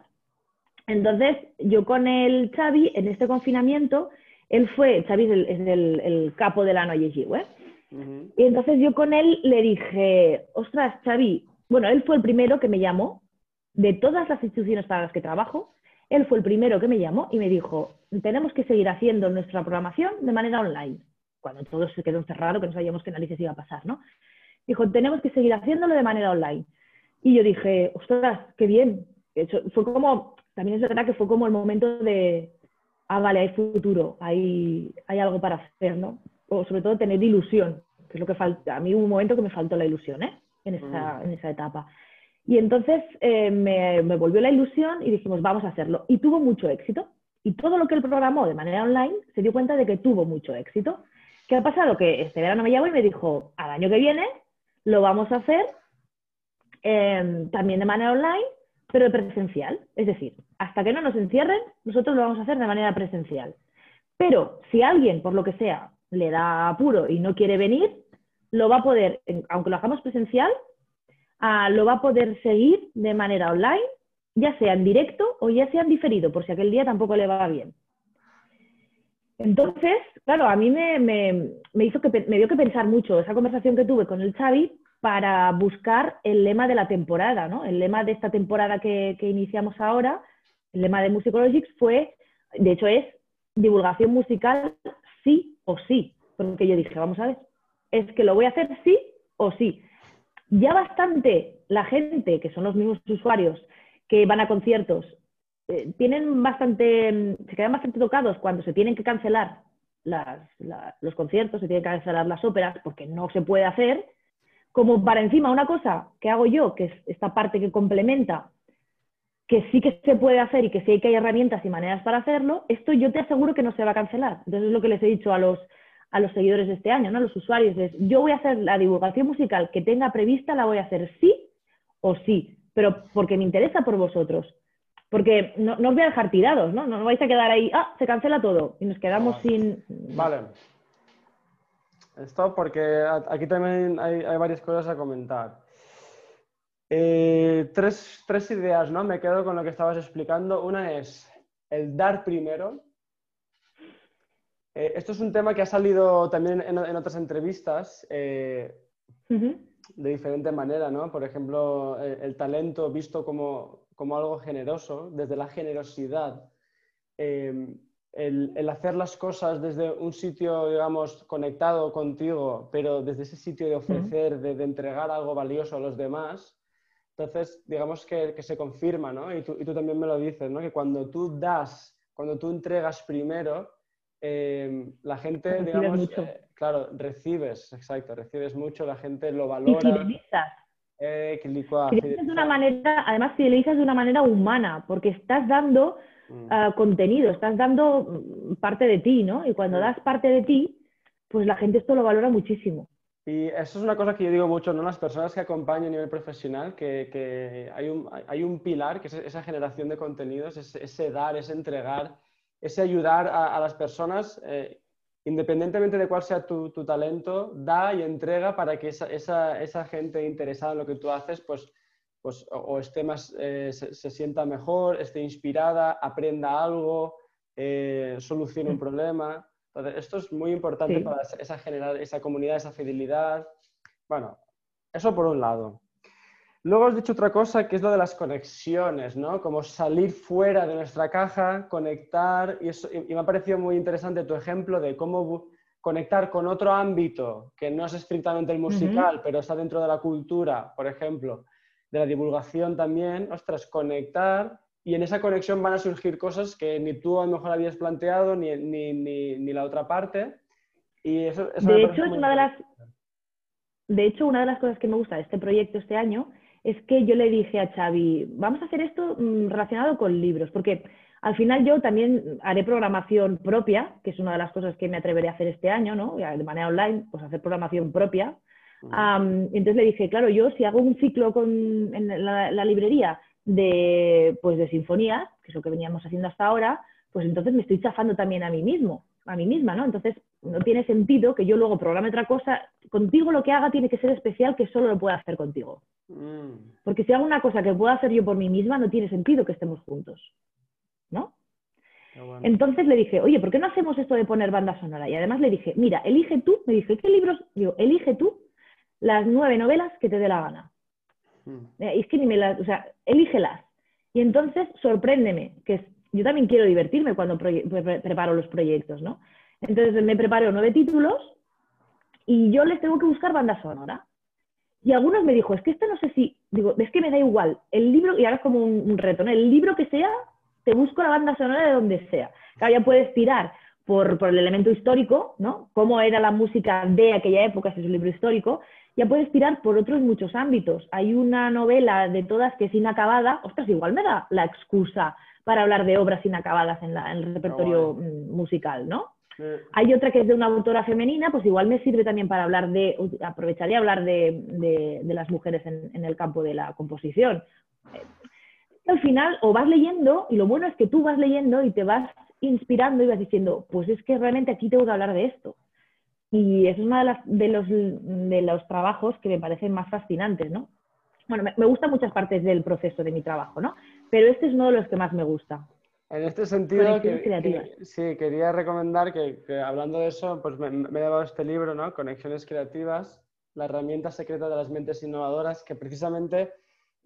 Entonces, yo con el Xavi, en este confinamiento, él fue, Xavi es el, capo de la Noye ¿eh? Y entonces yo con él le dije, ostras, Xavi, bueno, él fue el primero que me llamó de todas las instituciones para las que trabajo, él fue el primero que me llamó y me dijo, tenemos que seguir haciendo nuestra programación de manera online. Cuando todo se quedó encerrado, que no sabíamos qué narices iba a pasar, ¿no? Dijo, tenemos que seguir haciéndolo de manera online. Y yo dije, ostras, qué bien. fue como, también es verdad que fue como el momento de, ah, vale, hay futuro, hay, hay algo para hacer, ¿no? O sobre todo tener ilusión, que es lo que falta. A mí hubo un momento que me faltó la ilusión, ¿eh? En esa, mm. en esa etapa. Y entonces eh, me, volvió la ilusión y dijimos, vamos a hacerlo. Y tuvo mucho éxito. Y todo lo que él programó de manera online se dio cuenta de que tuvo mucho éxito. ¿Qué ha pasado? Que este verano me llamó y me dijo, al año que viene lo vamos a hacer em, también de manera online, pero presencial. Es decir, hasta que no nos encierren, nosotros lo vamos a hacer de manera presencial. Pero si alguien, por lo que sea, le da apuro y no quiere venir, lo va a poder, aunque lo hagamos presencial, ah, lo va a poder seguir de manera online, ya sea en directo o ya sea en diferido, por si aquel día tampoco le va bien. Entonces, claro, a mí me, hizo que, me dio que pensar mucho esa conversación que tuve con el Xavi para buscar el lema de la temporada, ¿no? El lema de esta temporada que, iniciamos ahora, el lema de Musicologics fue, de hecho es divulgación musical sí o sí, porque yo dije, vamos a ver, es que lo voy a hacer sí o sí. Ya bastante la gente, que son los mismos usuarios, que van a conciertos, eh, tienen bastante, se quedan bastante tocados cuando se tienen que cancelar los conciertos, se tienen que cancelar las óperas porque no se puede hacer, como para encima una cosa que hago yo, que es esta parte que complementa que sí que se puede hacer y que sí que hay herramientas y maneras para hacerlo, esto yo te aseguro que no se va a cancelar. Entonces es lo que les he dicho a los, a los seguidores de este año, ¿no? a los usuarios, es yo voy a hacer la divulgación musical que tenga prevista, la voy a hacer sí o sí, pero porque me interesa por vosotros. Porque no, os voy a dejar tirados, ¿no? No vais a quedar ahí, ah, se cancela todo y nos quedamos sin... Vale. Esto porque aquí también hay, hay varias cosas a comentar. Eh, tres, tres, ideas, ¿no? Me quedo con lo que estabas explicando. Una es el dar primero. Eh, esto es un tema que ha salido también en, otras entrevistas eh, de diferente manera, ¿no? Por ejemplo, el, talento visto como, como, algo generoso, desde la generosidad. El, el, hacer las cosas desde un sitio, digamos, conectado contigo, pero desde ese sitio de ofrecer, de, de entregar algo valioso a los demás, entonces, digamos que, se confirma, ¿no? Y tú, también me lo dices, ¿no? Que cuando tú das, cuando tú entregas primero, em, la gente, digamos, eh, claro, recibes, exacto, recibes mucho, la gente lo valora. Y fidelizas. Eh, de una manera, además fidelizas de una manera humana, porque estás dando ah, contenido, estás dando mm, parte de ti, ¿no? Y cuando das parte de ti, pues la gente esto lo valora muchísimo. Y eso es una cosa que yo digo mucho, ¿no? Las personas que acompañan a nivel profesional, que, hay, un, hay, un, pilar, que es esa generación de contenidos, ese, dar, ese entregar, ese ayudar a, las personas, eh, independientemente de cuál sea tu, talento, da y entrega para que esa, gente interesada en lo que tú haces, pues, pues o, esté más, eh, se, sienta mejor, esté inspirada, aprenda algo, eh, solucione un problema esto es muy importante para esa generar esa comunidad, esa fidelidad. Bueno, eso por un lado. Luego has dicho otra cosa que es lo de las conexiones, ¿no? Como salir fuera de nuestra caja, conectar, y, eso, y me ha parecido muy interesante tu ejemplo de cómo conectar con otro ámbito que no es estrictamente el musical, pero está dentro de la cultura, por ejemplo, de la divulgación también, ostras, conectar y en esa conexión van a surgir cosas que ni tú a lo mejor habías planteado, ni, ni, ni, la otra parte. Y eso, de hecho, es una de las... De hecho, una de las cosas que me gusta de este proyecto este año es que yo le dije a Xavi, vamos a hacer esto mm, relacionado con libros, porque al final yo también haré programación propia, que es una de las cosas que me atreveré a hacer este año, ¿no? De manera online, pues hacer programación propia. Entonces le dije, claro, yo si hago un ciclo con, en la librería de, pues de sinfonías, que es lo que veníamos haciendo hasta ahora, pues entonces me estoy chafando también a mí mismo, a mí misma, ¿no? Entonces no tiene sentido que yo luego programe otra cosa. Contigo lo que haga tiene que ser especial que solo lo pueda hacer contigo. Mm. Porque si hago una cosa que puedo hacer yo por mí misma, no tiene sentido que estemos juntos, ¿no? Entonces le dije, oye, ¿por qué no hacemos esto de poner banda sonora? Y además le dije, mira, elige tú, me dije, ¿qué libros? Digo, elige tú las nueve novelas que te dé la gana. Mm. Eh, es que ni me las, o sea, elígelas. Y entonces sorpréndeme, que yo también quiero divertirme cuando preparo los proyectos, ¿no? Entonces me preparo nueve títulos y yo les tengo que buscar banda sonora. Y algunos me dijo, es que esto no sé si, digo, es que me da igual, el libro, y ahora es como un, reto, ¿no? El libro que sea, te busco la banda sonora de donde sea. Claro, ya puedes tirar por, por, el elemento histórico, ¿no? Cómo era la música de aquella época, si es un libro histórico, ya puedes tirar por otros muchos ámbitos. Hay una novela de todas que es inacabada, ostras, igual me da la excusa para hablar de obras inacabadas en, el repertorio mm, musical, ¿no? Hay otra que es de una autora femenina, pues igual me sirve también para hablar de, aprovecharía hablar de, las mujeres en, el campo de la composición. al final o vas leyendo, y lo bueno es que tú vas leyendo y te vas inspirando y vas diciendo, pues es que realmente aquí tengo que hablar de esto. Y es uno de, las, de, los, de los trabajos que me parecen más fascinantes, ¿no? Bueno, me, me gustan muchas partes del proceso de mi trabajo, ¿no? Pero este es uno de los que más me gusta. En este sentido, sí, quería recomendar que, hablando de eso, pues me, me, he llevado este libro, ¿no? Conexiones Creativas, la herramienta secreta de las mentes innovadoras, que precisamente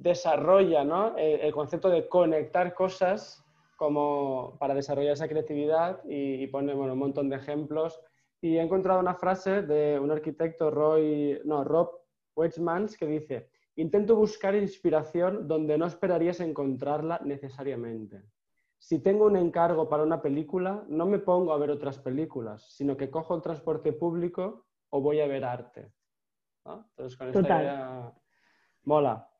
desarrolla ¿no? el, concepto de conectar cosas como para desarrollar esa creatividad y, pone bueno, un montón de ejemplos. Y he encontrado una frase de un arquitecto, Roy, no, Rob Weizmans, que dice, intento buscar inspiración donde no esperarías encontrarla necesariamente. Si tengo un encargo para una película, no me pongo a ver otras películas, sino que cojo el transporte público o voy a ver arte. Entonces, con esta idea mola.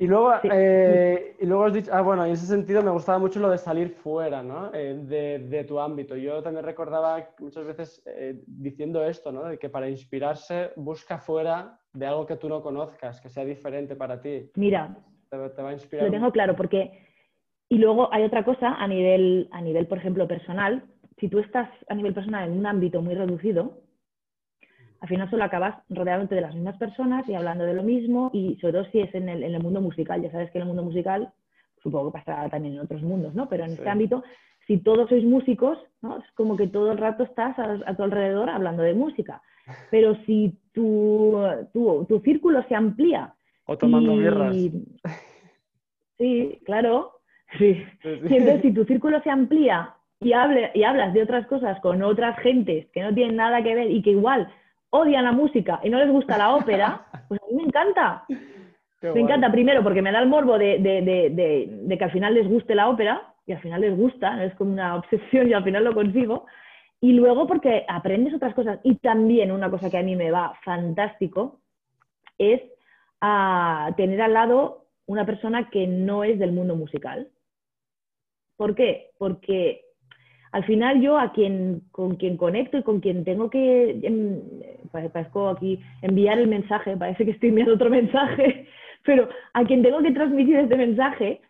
Y luego, eh, y luego has dicho, ah, bueno, en ese sentido me gustaba mucho lo de salir fuera, ¿no? Eh, de, tu ámbito. Yo también recordaba muchas veces eh, diciendo esto, ¿no? De que para inspirarse busca fuera de algo que tú no conozcas, que sea diferente para ti. Mira, te, va a inspirar. Lo tengo claro, porque... Y luego hay otra cosa a nivel, a nivel, por ejemplo, personal. Si tú estás a nivel personal en un ámbito muy reducido, al final solo acabas rodeándote de las mismas personas y hablando de lo mismo y sobre todo si es en el, en el mundo musical, ya sabes que en el mundo musical, supongo que pasará también en otros mundos, ¿no? Pero en este ámbito, si todos sois músicos, ¿no? Es como que todo el rato estás a, tu alrededor hablando de música. Pero si tu, tu, tu círculo se amplía... O tomando Sí, claro. Sí. entonces, si tu círculo se amplía y, hable, y hablas de otras cosas con otras gentes que no tienen nada que ver y que igual odian la música y no les gusta la ópera, pues a mí me encanta. me encanta primero porque me da el morbo de, de, que al final les guste la ópera y al final les gusta, es como una obsesión y al final lo consigo. Y luego porque aprendes otras cosas. Y también una cosa que a mí me va fantástico es a tener al lado una persona que no es del mundo musical. ¿Por qué? Porque al final yo a quien, con quien conecto y con quien tengo que, em, parezco aquí, enviar el mensaje, parece que estoy enviando otro mensaje, pero a quien tengo que transmitir este mensaje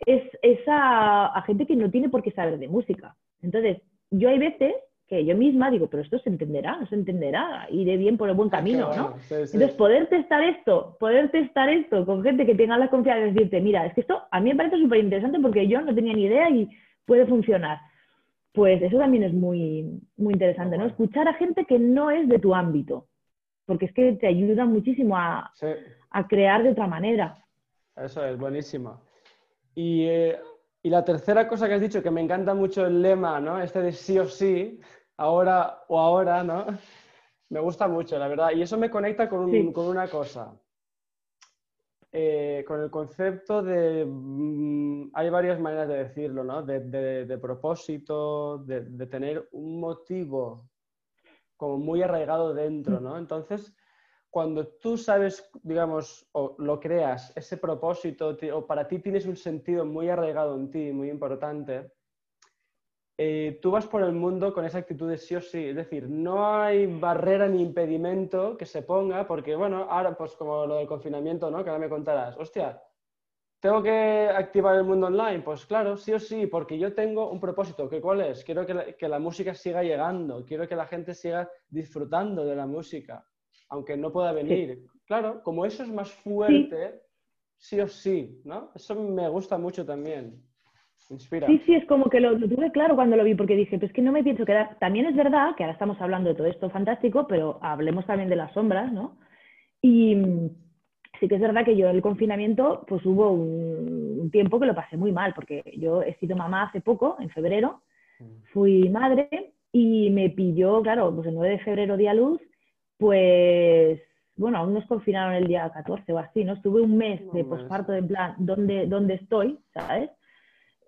es, a, gente que no tiene por qué saber de música. Entonces, yo hay veces que yo misma digo, pero esto se entenderá, no se entenderá, iré bien por el buen camino, ¿no? Entonces, poder testar esto, poder testar esto con gente que tenga la confianza de decirte, mira, es que esto a mí me parece súper interesante porque yo no tenía ni idea y puede funcionar pues eso también es muy, muy interesante, ¿no? Escuchar a gente que no es de tu ámbito, porque es que te ayuda muchísimo a, crear de otra manera. Eso es, buenísimo. Y, eh, y, la tercera cosa que has dicho, que me encanta mucho el lema, ¿no? Este de sí o sí, ahora o ahora, ¿no? Me gusta mucho, la verdad. Y eso me conecta con, con una cosa. Eh, con el concepto de, mm, hay varias maneras de decirlo, ¿no? De, propósito, de, tener un motivo como muy arraigado dentro, ¿no? Entonces, cuando tú sabes, digamos, o lo creas, ese propósito, o para ti tienes un sentido muy arraigado en ti, muy importante, eh, tú vas por el mundo con esa actitud de sí o sí. Es decir, no hay barrera ni impedimento que se ponga, porque bueno, ahora pues como lo del confinamiento, ¿no? Que ahora me contarás, hostia, ¿tengo que activar el mundo online? Pues claro, sí o sí, porque yo tengo un propósito. ¿Qué cuál es? Quiero que la, música siga llegando, quiero que la gente siga disfrutando de la música, aunque no pueda venir. Claro, como eso es más fuerte, sí. sí o sí, ¿no? Eso me gusta mucho también. Sí, sí, es como que lo, tuve claro cuando lo vi, porque dije, pues que no me pienso quedar. También es verdad que ahora estamos hablando de todo esto fantástico, pero hablemos también de las sombras, ¿no? Y mm, sí que es verdad que yo el confinamiento, pues hubo un, tiempo que lo pasé muy mal, porque yo he sido mamá hace poco, en febrero, mm. fui madre y me pilló, claro, pues el 9 de febrero día luz, pues bueno, aún nos confinaron el día 14 o así, ¿no? Estuve un mes de posparto, en plan, ¿dónde, ¿dónde estoy? ¿Sabes?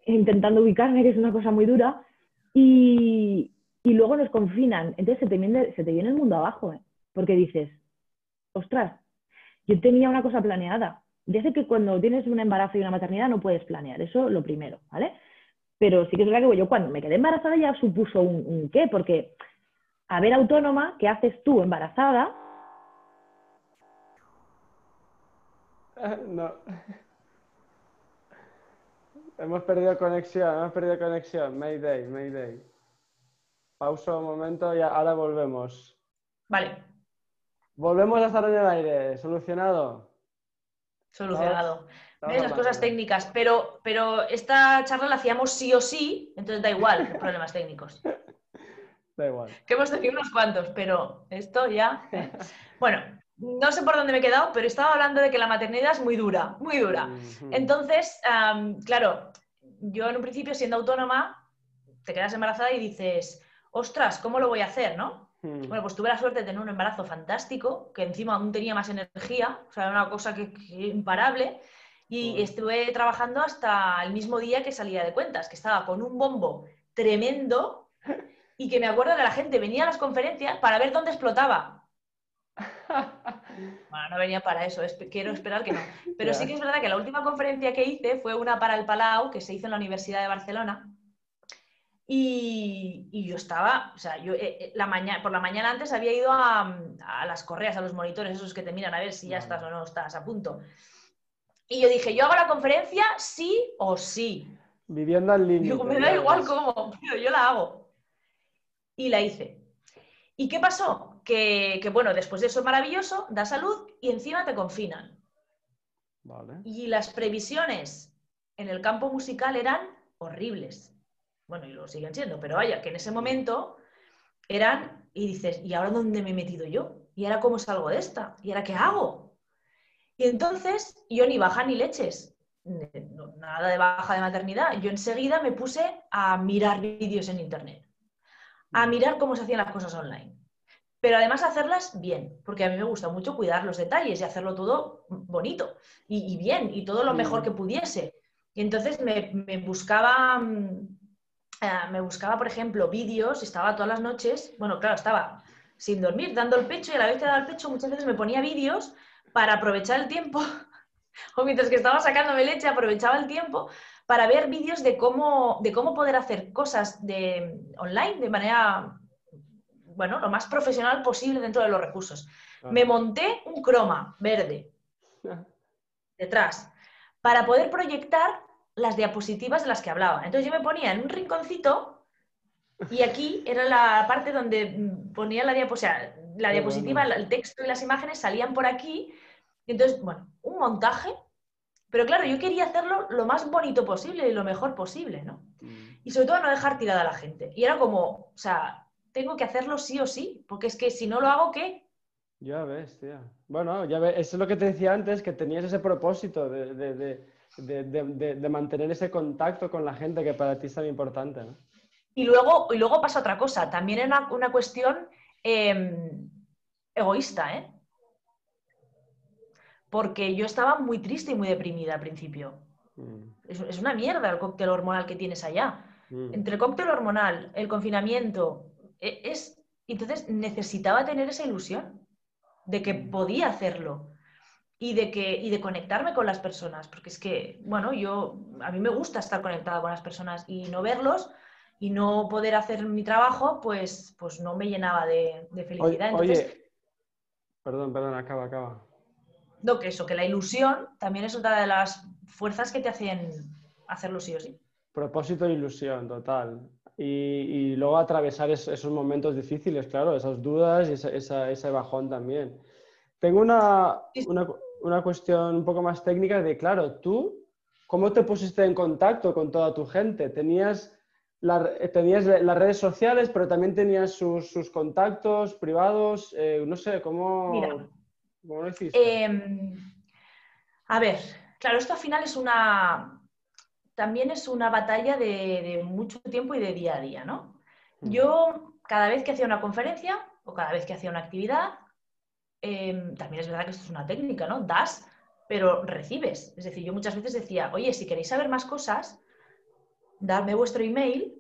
Intentando ubicarme, que es una cosa muy dura, y, luego nos confinan. Entonces se te, viene, se te viene el mundo abajo, ¿eh? porque dices, ostras, yo tenía una cosa planeada. Ya sé que cuando tienes un embarazo y una maternidad no puedes planear, eso lo primero, ¿vale? Pero sí que es verdad que yo cuando me quedé embarazada ya supuso un, un qué, porque a ver autónoma, ¿qué haces tú embarazada? no. Hemos perdido conexión, hemos perdido conexión. Mayday, Mayday. Pausa un momento y ahora volvemos. Vale. Volvemos a estar en el aire. ¿Solucionado? Solucionado. ¿Ves? Las cosas técnicas. Pero, pero esta charla la hacíamos sí o sí, entonces da igual los problemas técnicos. Da igual. Que hemos tenido unos cuantos, pero esto ya. Bueno, no sé por dónde me he quedado, pero estaba hablando de que la maternidad es muy dura, muy dura. Entonces, claro, yo en un principio siendo autónoma, te quedas embarazada y dices, ostras, ¿cómo lo voy a hacer, no? Hmm. Bueno, pues tuve la suerte de tener un embarazo fantástico, que encima aún tenía más energía, o sea, era una cosa que, imparable, y estuve trabajando hasta el mismo día que salía de cuentas, que estaba con un bombo tremendo y que me acuerdo que la gente venía a las conferencias para ver dónde explotaba. Bueno, no venía para eso, quiero esperar que no. Pero sí que es verdad que la última conferencia que hice fue una para el Palau, que se hizo en la Universidad de Barcelona. Y, yo estaba, o sea, yo eh, eh, la mañana, por la mañana antes había ido a, las correas, a los monitores, esos que te miran a ver si ya estás o no estás a punto. Y yo dije, yo hago la conferencia sí o sí. Viviendo al límite. Me da igual cómo, pero yo la hago. Y la hice. ¿Y qué pasó? Que, bueno, después de eso es maravilloso, da salud y encima te confinan. Y las previsiones en el campo musical eran horribles. Bueno, y lo siguen siendo, pero vaya, que en ese momento eran, y dices, ¿y ahora dónde me he metido yo? ¿Y ahora cómo salgo de esta? ¿Y ahora qué hago? Y entonces yo ni baja ni leches, nada de baja de maternidad. Yo enseguida me puse a mirar vídeos en internet, a mirar cómo se hacían las cosas online pero además hacerlas bien, porque a mí me gusta mucho cuidar los detalles y hacerlo todo bonito y, bien y todo lo mejor que pudiese. Y entonces me, buscaba, mm, eh, me buscaba, por ejemplo, vídeos, estaba todas las noches, bueno, claro, estaba sin dormir, dando el pecho y a la vez que daba el pecho muchas veces me ponía vídeos para aprovechar el tiempo, o mientras que estaba sacándome leche aprovechaba el tiempo para ver vídeos de cómo, de cómo poder hacer cosas de, online de manera bueno, lo más profesional posible dentro de los recursos. Me monté un croma verde detrás para poder proyectar las diapositivas de las que hablaba. Entonces yo me ponía en un rinconcito y aquí era la parte donde ponía la diapositiva, la diapositiva, el texto y las imágenes salían por aquí. Entonces, bueno, un montaje, pero claro, yo quería hacerlo lo más bonito posible y lo mejor posible, ¿no? Mm. Y sobre todo no dejar tirada a la gente. Y era como, o sea, tengo que hacerlo sí o sí, porque es que si no lo hago, ¿qué? Ya ves, tía. Bueno, ya ves, eso es lo que te decía antes, que tenías ese propósito de, mantener ese contacto con la gente que para ti es tan importante. Y, luego, y luego pasa otra cosa, también es una, cuestión em, egoísta, ¿eh? Porque yo estaba muy triste y muy deprimida al principio. Mm. Es, una mierda el cóctel hormonal que tienes allá. Mm. Entre el cóctel hormonal, el confinamiento, es, entonces necesitaba tener esa ilusión de que mm. podía hacerlo y de, que, y de conectarme con las personas, porque es que, bueno, yo, a mí me gusta estar conectada con las personas y no verlos y no poder hacer mi trabajo, pues, pues no me llenaba de, felicidad. Oye, perdón, perdón, acaba, acaba. No, que eso, que la ilusión también es otra de las fuerzas que te hacen hacerlo sí o sí. Propósito e ilusión, total y, luego atravesar esos momentos difíciles, claro, esas dudas y esa, ese bajón también. Tengo una, una, cuestión un poco más técnica de, claro, tú, ¿cómo te pusiste en contacto con toda tu gente? ¿Tenías, tenías las redes sociales, pero también tenías sus, sus contactos privados? Eh, no sé, ¿cómo, ¿cómo lo hiciste? Em, a ver, claro, esto al final es una, también es una batalla de, mucho tiempo y de día a día, ¿no? Mm. Yo, cada vez que hacía una conferencia o cada vez que hacía una actividad, em, también es verdad que esto es una técnica, ¿no? Das, pero recibes. Es decir, yo muchas veces decía, oye, si queréis saber más cosas, dadme vuestro email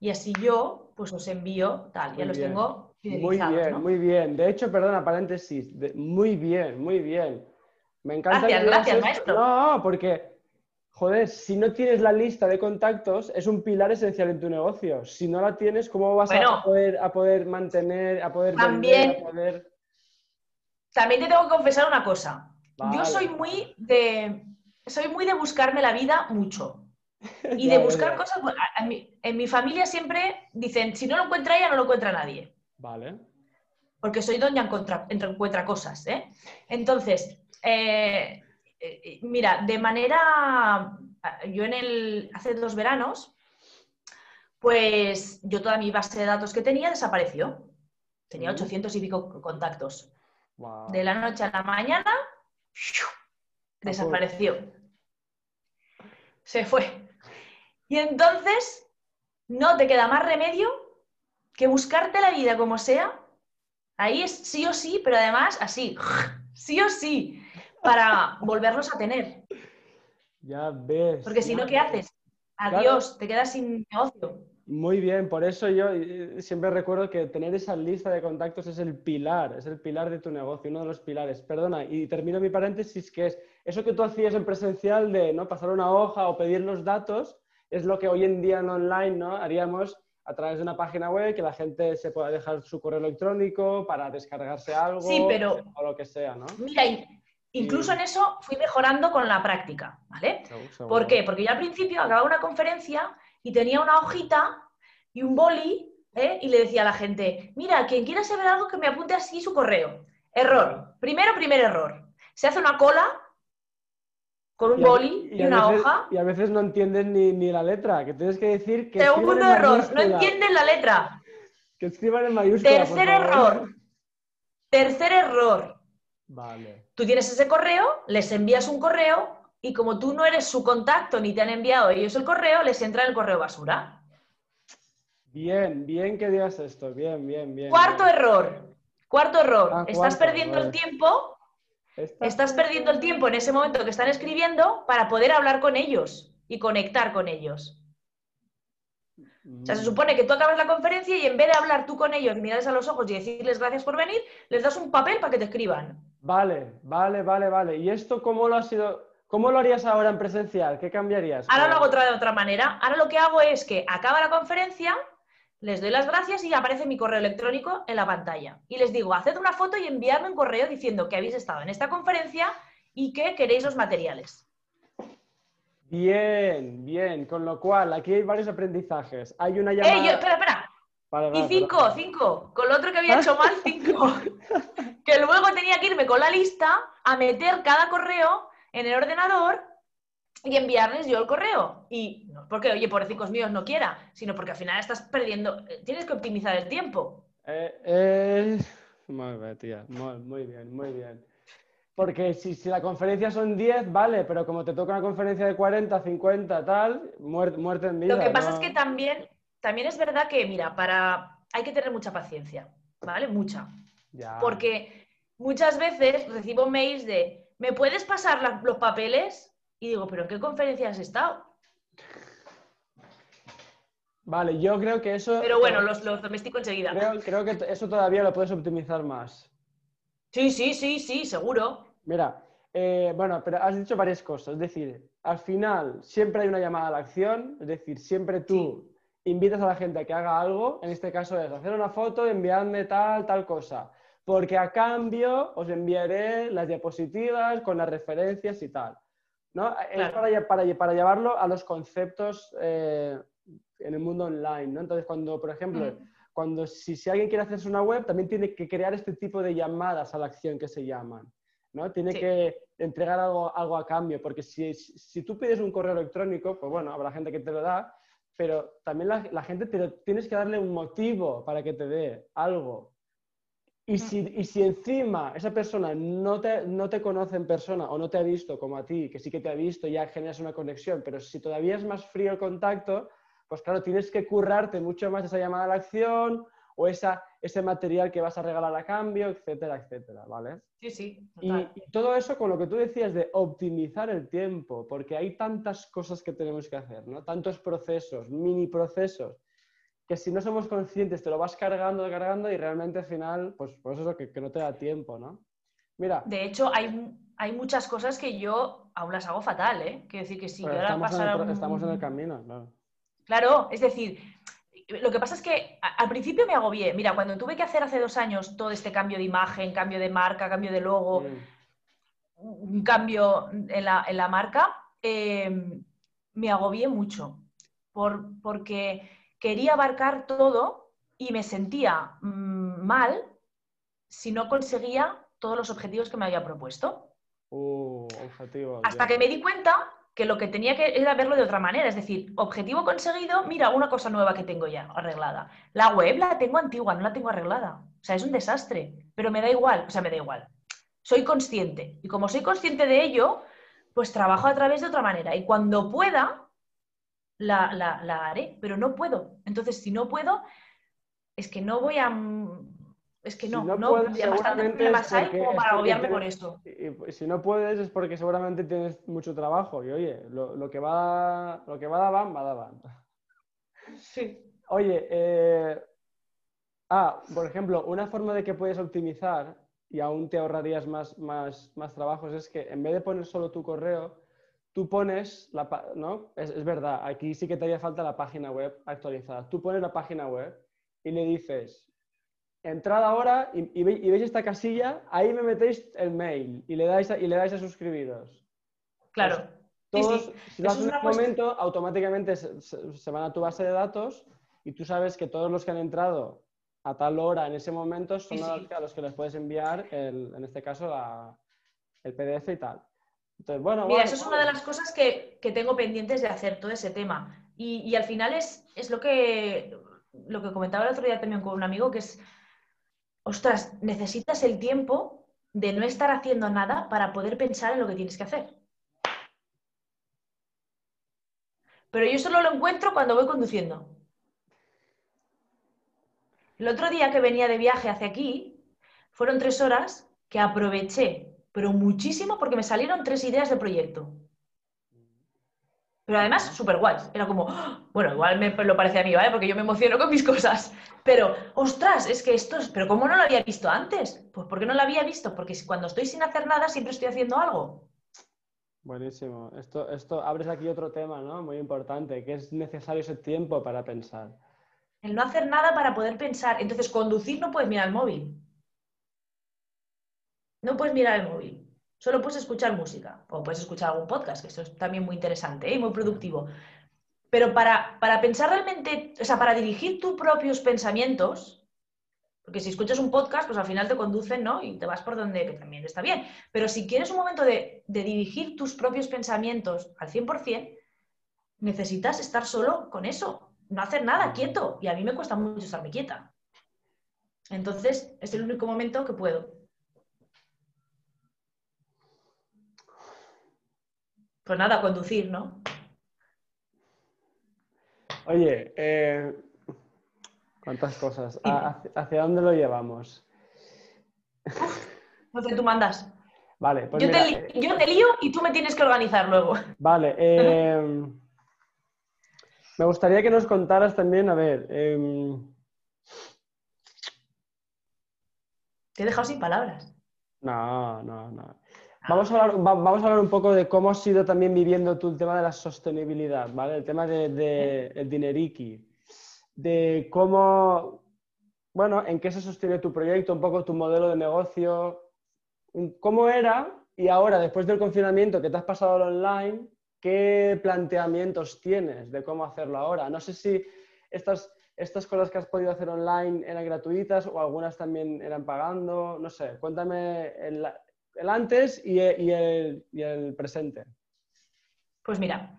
y así yo, pues os envío tal, ya los tengo Muy bien, muy bien. De hecho, perdona, paréntesis, muy bien, muy bien. Me encanta. Gracias, gracias, maestro. No, porque joder, si no tienes la lista de contactos, es un pilar esencial en tu negocio. Si no la tienes, ¿cómo vas a, poder, a poder mantener, a poder también, También te tengo que confesar una cosa. Yo soy muy de soy muy de buscarme la vida mucho. Y de buscar cosas, en mi, familia siempre dicen, si no lo encuentra ella, no lo encuentra nadie. Vale. Porque soy doña encuentra, encuentra cosas, ¿eh? Entonces, eh, eh, mira, de manera, yo en el, hace dos veranos, pues yo toda mi base de datos que tenía desapareció. Tenía 800 y pico contactos. De la noche a la mañana, desapareció. Se fue. Y entonces, no te queda más remedio que buscarte la vida como sea. Ahí es sí o sí, pero además así, sí o sí, para volverlos a tener. Ya ves. Porque si no, ¿qué haces? Adiós, te quedas sin negocio. Muy bien, por eso yo eh, siempre recuerdo que tener esa lista de contactos es el pilar, es el pilar de tu negocio, uno de los pilares. Perdona, y termino mi paréntesis, que es eso que tú hacías en presencial de ¿no? pasar una hoja o pedir los datos, es lo que hoy en día en online ¿no? haríamos a través de una página web que la gente se pueda dejar su correo electrónico para descargarse algo o lo que sea, ¿no? Mira, incluso en eso fui mejorando con la práctica, ¿vale? ¿Por qué? Porque yo al principio acababa una conferencia y tenía una hojita y un boli ¿eh? y le decía a la gente, mira, quien quiera saber algo que me apunte así su correo. Error. Primero, primer error. Se hace una cola con un boli y, una hoja. Y a veces no entiendes ni, la letra, que tienes que decir que... Segundo error, no entienden la letra. Que escriban en mayúscula. Tercer error. Tercer error. Vale. Tú tienes ese correo, les envías un correo y como tú no eres su contacto ni te han enviado ellos el correo, les entra en el correo basura. Bien, bien que digas esto, bien, bien, bien. Cuarto error, cuarto error, ah, estás perdiendo el tiempo, estás perdiendo el tiempo en ese momento que están escribiendo para poder hablar con ellos y conectar con ellos. O sea, se mm. supone que tú acabas la conferencia y en vez de hablar tú con ellos, mirarles a los ojos y decirles gracias por venir, les das un papel para que te escriban. Vale, vale, vale, vale. ¿Y esto cómo lo ha sido? ¿Cómo lo harías ahora en presencial? ¿Qué cambiarías? Ahora lo hago otra, de otra manera. Ahora lo que hago es que acaba la conferencia, les doy las gracias y aparece mi correo electrónico en la pantalla. Y les digo, haced una foto y enviadme un correo diciendo que habéis estado en esta conferencia y que queréis los materiales. Bien, bien. Con lo cual, aquí hay varios aprendizajes. Hay una llamada... ¡Eh, espera, espera! Y cinco, cinco. Con lo otro que había hecho mal, cinco. que luego tenía que irme con la lista a meter cada correo en el ordenador y enviarles yo el correo. Y no porque, oye, por cinco míos no quiera, sino porque al final estás perdiendo, eh, tienes que optimizar el tiempo. Eh, eh, muy bien, tía, muy, bien, muy bien. Porque si, si, la conferencia son 10, vale, pero como te toca una conferencia de 40, 50, tal, muerte, muerte en vida. Lo que pasa es que también, también es verdad que, mira, para hay que tener mucha paciencia, ¿vale? Mucha. Porque muchas veces recibo mails de ¿me puedes pasar los papeles? Y digo, ¿pero en qué conferencia has estado? Vale, yo creo que eso... Pero bueno, los, los domésticos enseguida. Creo, que eso todavía lo puedes optimizar más. Sí, sí, sí, sí, seguro. Mira, eh, bueno, pero has dicho varias cosas. Es decir, al final siempre hay una llamada a la acción, es decir, siempre tú invitas a la gente a que haga algo, en este caso es hacer una foto, enviarme tal, tal cosa porque a cambio os enviaré las diapositivas con las referencias y tal. ¿no? Es para, para, para, llevarlo a los conceptos eh, en el mundo online. ¿no? Entonces, cuando, por ejemplo, mm. cuando si, si, alguien quiere hacerse una web, también tiene que crear este tipo de llamadas a la acción que se llaman. ¿no? Tiene que entregar algo, algo a cambio, porque si, si, tú pides un correo electrónico, pues bueno, habrá gente que te lo da, pero también la, la gente te, tienes que darle un motivo para que te dé algo. Y si, y si, encima esa persona no te, no te, conoce en persona o no te ha visto como a ti, que sí que te ha visto, ya generas una conexión, pero si todavía es más frío el contacto, pues claro, tienes que currarte mucho más esa llamada a la acción o esa, ese material que vas a regalar a cambio, etcétera, etcétera, ¿vale? Sí, sí. Y, y, todo eso con lo que tú decías de optimizar el tiempo, porque hay tantas cosas que tenemos que hacer, ¿no? Tantos procesos, mini procesos que si no somos conscientes te lo vas cargando, cargando y realmente al final, pues, pues eso, que, que no te da tiempo, ¿no? Mira. De hecho, hay, hay muchas cosas que yo aún las hago fatal, ¿eh? Quiero decir que si yo ahora el, estamos en el camino, claro. Claro, es decir, lo que pasa es que al principio me agobié. Mira, cuando tuve que hacer hace dos años todo este cambio de imagen, cambio de marca, cambio de logo, un cambio en la, en la marca, eh, me agobié mucho por, porque quería abarcar todo y me sentía mm, mal si no conseguía todos los objetivos que me había propuesto. Uh, Hasta que me di cuenta que lo que tenía que era verlo de otra manera, es decir, objetivo conseguido, mira, una cosa nueva que tengo ya arreglada. La web la tengo antigua, no la tengo arreglada. O sea, es un desastre, pero me da igual, o sea, me da igual. Soy consciente y como soy consciente de ello, pues trabajo a través de otra manera y cuando pueda, la, la haré, pero no puedo. Entonces, si no puedo, es que no voy a es que no, no, no bastante problemas hay como para agobiarme por eso. Y, si no puedes es porque seguramente tienes mucho trabajo y oye, lo, que va lo que va a van, va van. Sí. Oye, eh, ah, por ejemplo, una forma de que puedes optimizar y aún te ahorrarías más, más, más trabajos es que en vez de poner solo tu correo, tú pones, la, ¿no? Es, es verdad, aquí sí que te haría falta la página web actualizada. Tú pones la página web y le dices, entrad ahora y, veis esta casilla, ahí me metéis el mail y le dais a, y le dais a suscribiros. Claro. Pues todos, si lo haces en un momento, automáticamente se, van a tu base de datos y tú sabes que todos los que han entrado a tal hora en ese momento son a los que les puedes enviar, en este caso, el PDF y tal. Entonces, bueno, Mira, eso es una de las cosas que, tengo pendientes de hacer, todo ese tema. Y, al final es, es lo, que, lo que comentaba el otro día también con un amigo, que es ostras, necesitas el tiempo de no estar haciendo nada para poder pensar en lo que tienes que hacer. Pero yo solo lo encuentro cuando voy conduciendo. El otro día que venía de viaje hacia aquí, fueron tres horas que aproveché, pero muchísimo porque me salieron tres ideas de proyecto. Pero además, súper guays. Era como, ¡ah! bueno, igual me lo parece a mí, ¿vale? Porque yo me emociono con mis cosas. Pero, ostras, es que esto es, pero ¿cómo no lo había visto antes? Pues ¿por qué no lo había visto? Porque cuando estoy sin hacer nada siempre estoy haciendo algo. Buenísimo. Esto, esto abres aquí otro tema, ¿no? Muy importante, que es necesario ese tiempo para pensar. El no hacer nada para poder pensar. Entonces, conducir no puedes mirar el móvil. No puedes mirar el móvil. Solo puedes escuchar música o puedes escuchar algún podcast, que eso es también muy interesante ¿eh? y muy productivo. Pero para, pensar realmente, o sea, para dirigir tus propios pensamientos, porque si escuchas un podcast, pues al final te conducen, ¿no? Y te vas por donde también está bien. Pero si quieres un momento de, de dirigir tus propios pensamientos al 100%, necesitas estar solo con eso, no hacer nada, quieto. Y a mí me cuesta mucho estarme quieta. Entonces, es el único momento que puedo. Pues nada, conducir, ¿no? Oye, eh, ¿cuántas cosas? ¿Hacia, dónde lo llevamos? No sé, tú mandas. Vale, pues yo, te, eh, yo, te, lío y tú me tienes que organizar luego. Vale. Eh, me gustaría que nos contaras también, a ver. Em, te he dejado sin palabras. No, no, no. Vamos a, hablar, vamos a hablar un poco de cómo has ido también viviendo tú el tema de la sostenibilidad, ¿vale? El tema del de, el dineriki, de cómo, bueno, en qué se sostiene tu proyecto, un poco tu modelo de negocio, cómo era y ahora, después del confinamiento que te has pasado al online, ¿qué planteamientos tienes de cómo hacerlo ahora? No sé si estas, estas cosas que has podido hacer online eran gratuitas o algunas también eran pagando, no sé, cuéntame el, el antes y el, presente? Pues mira,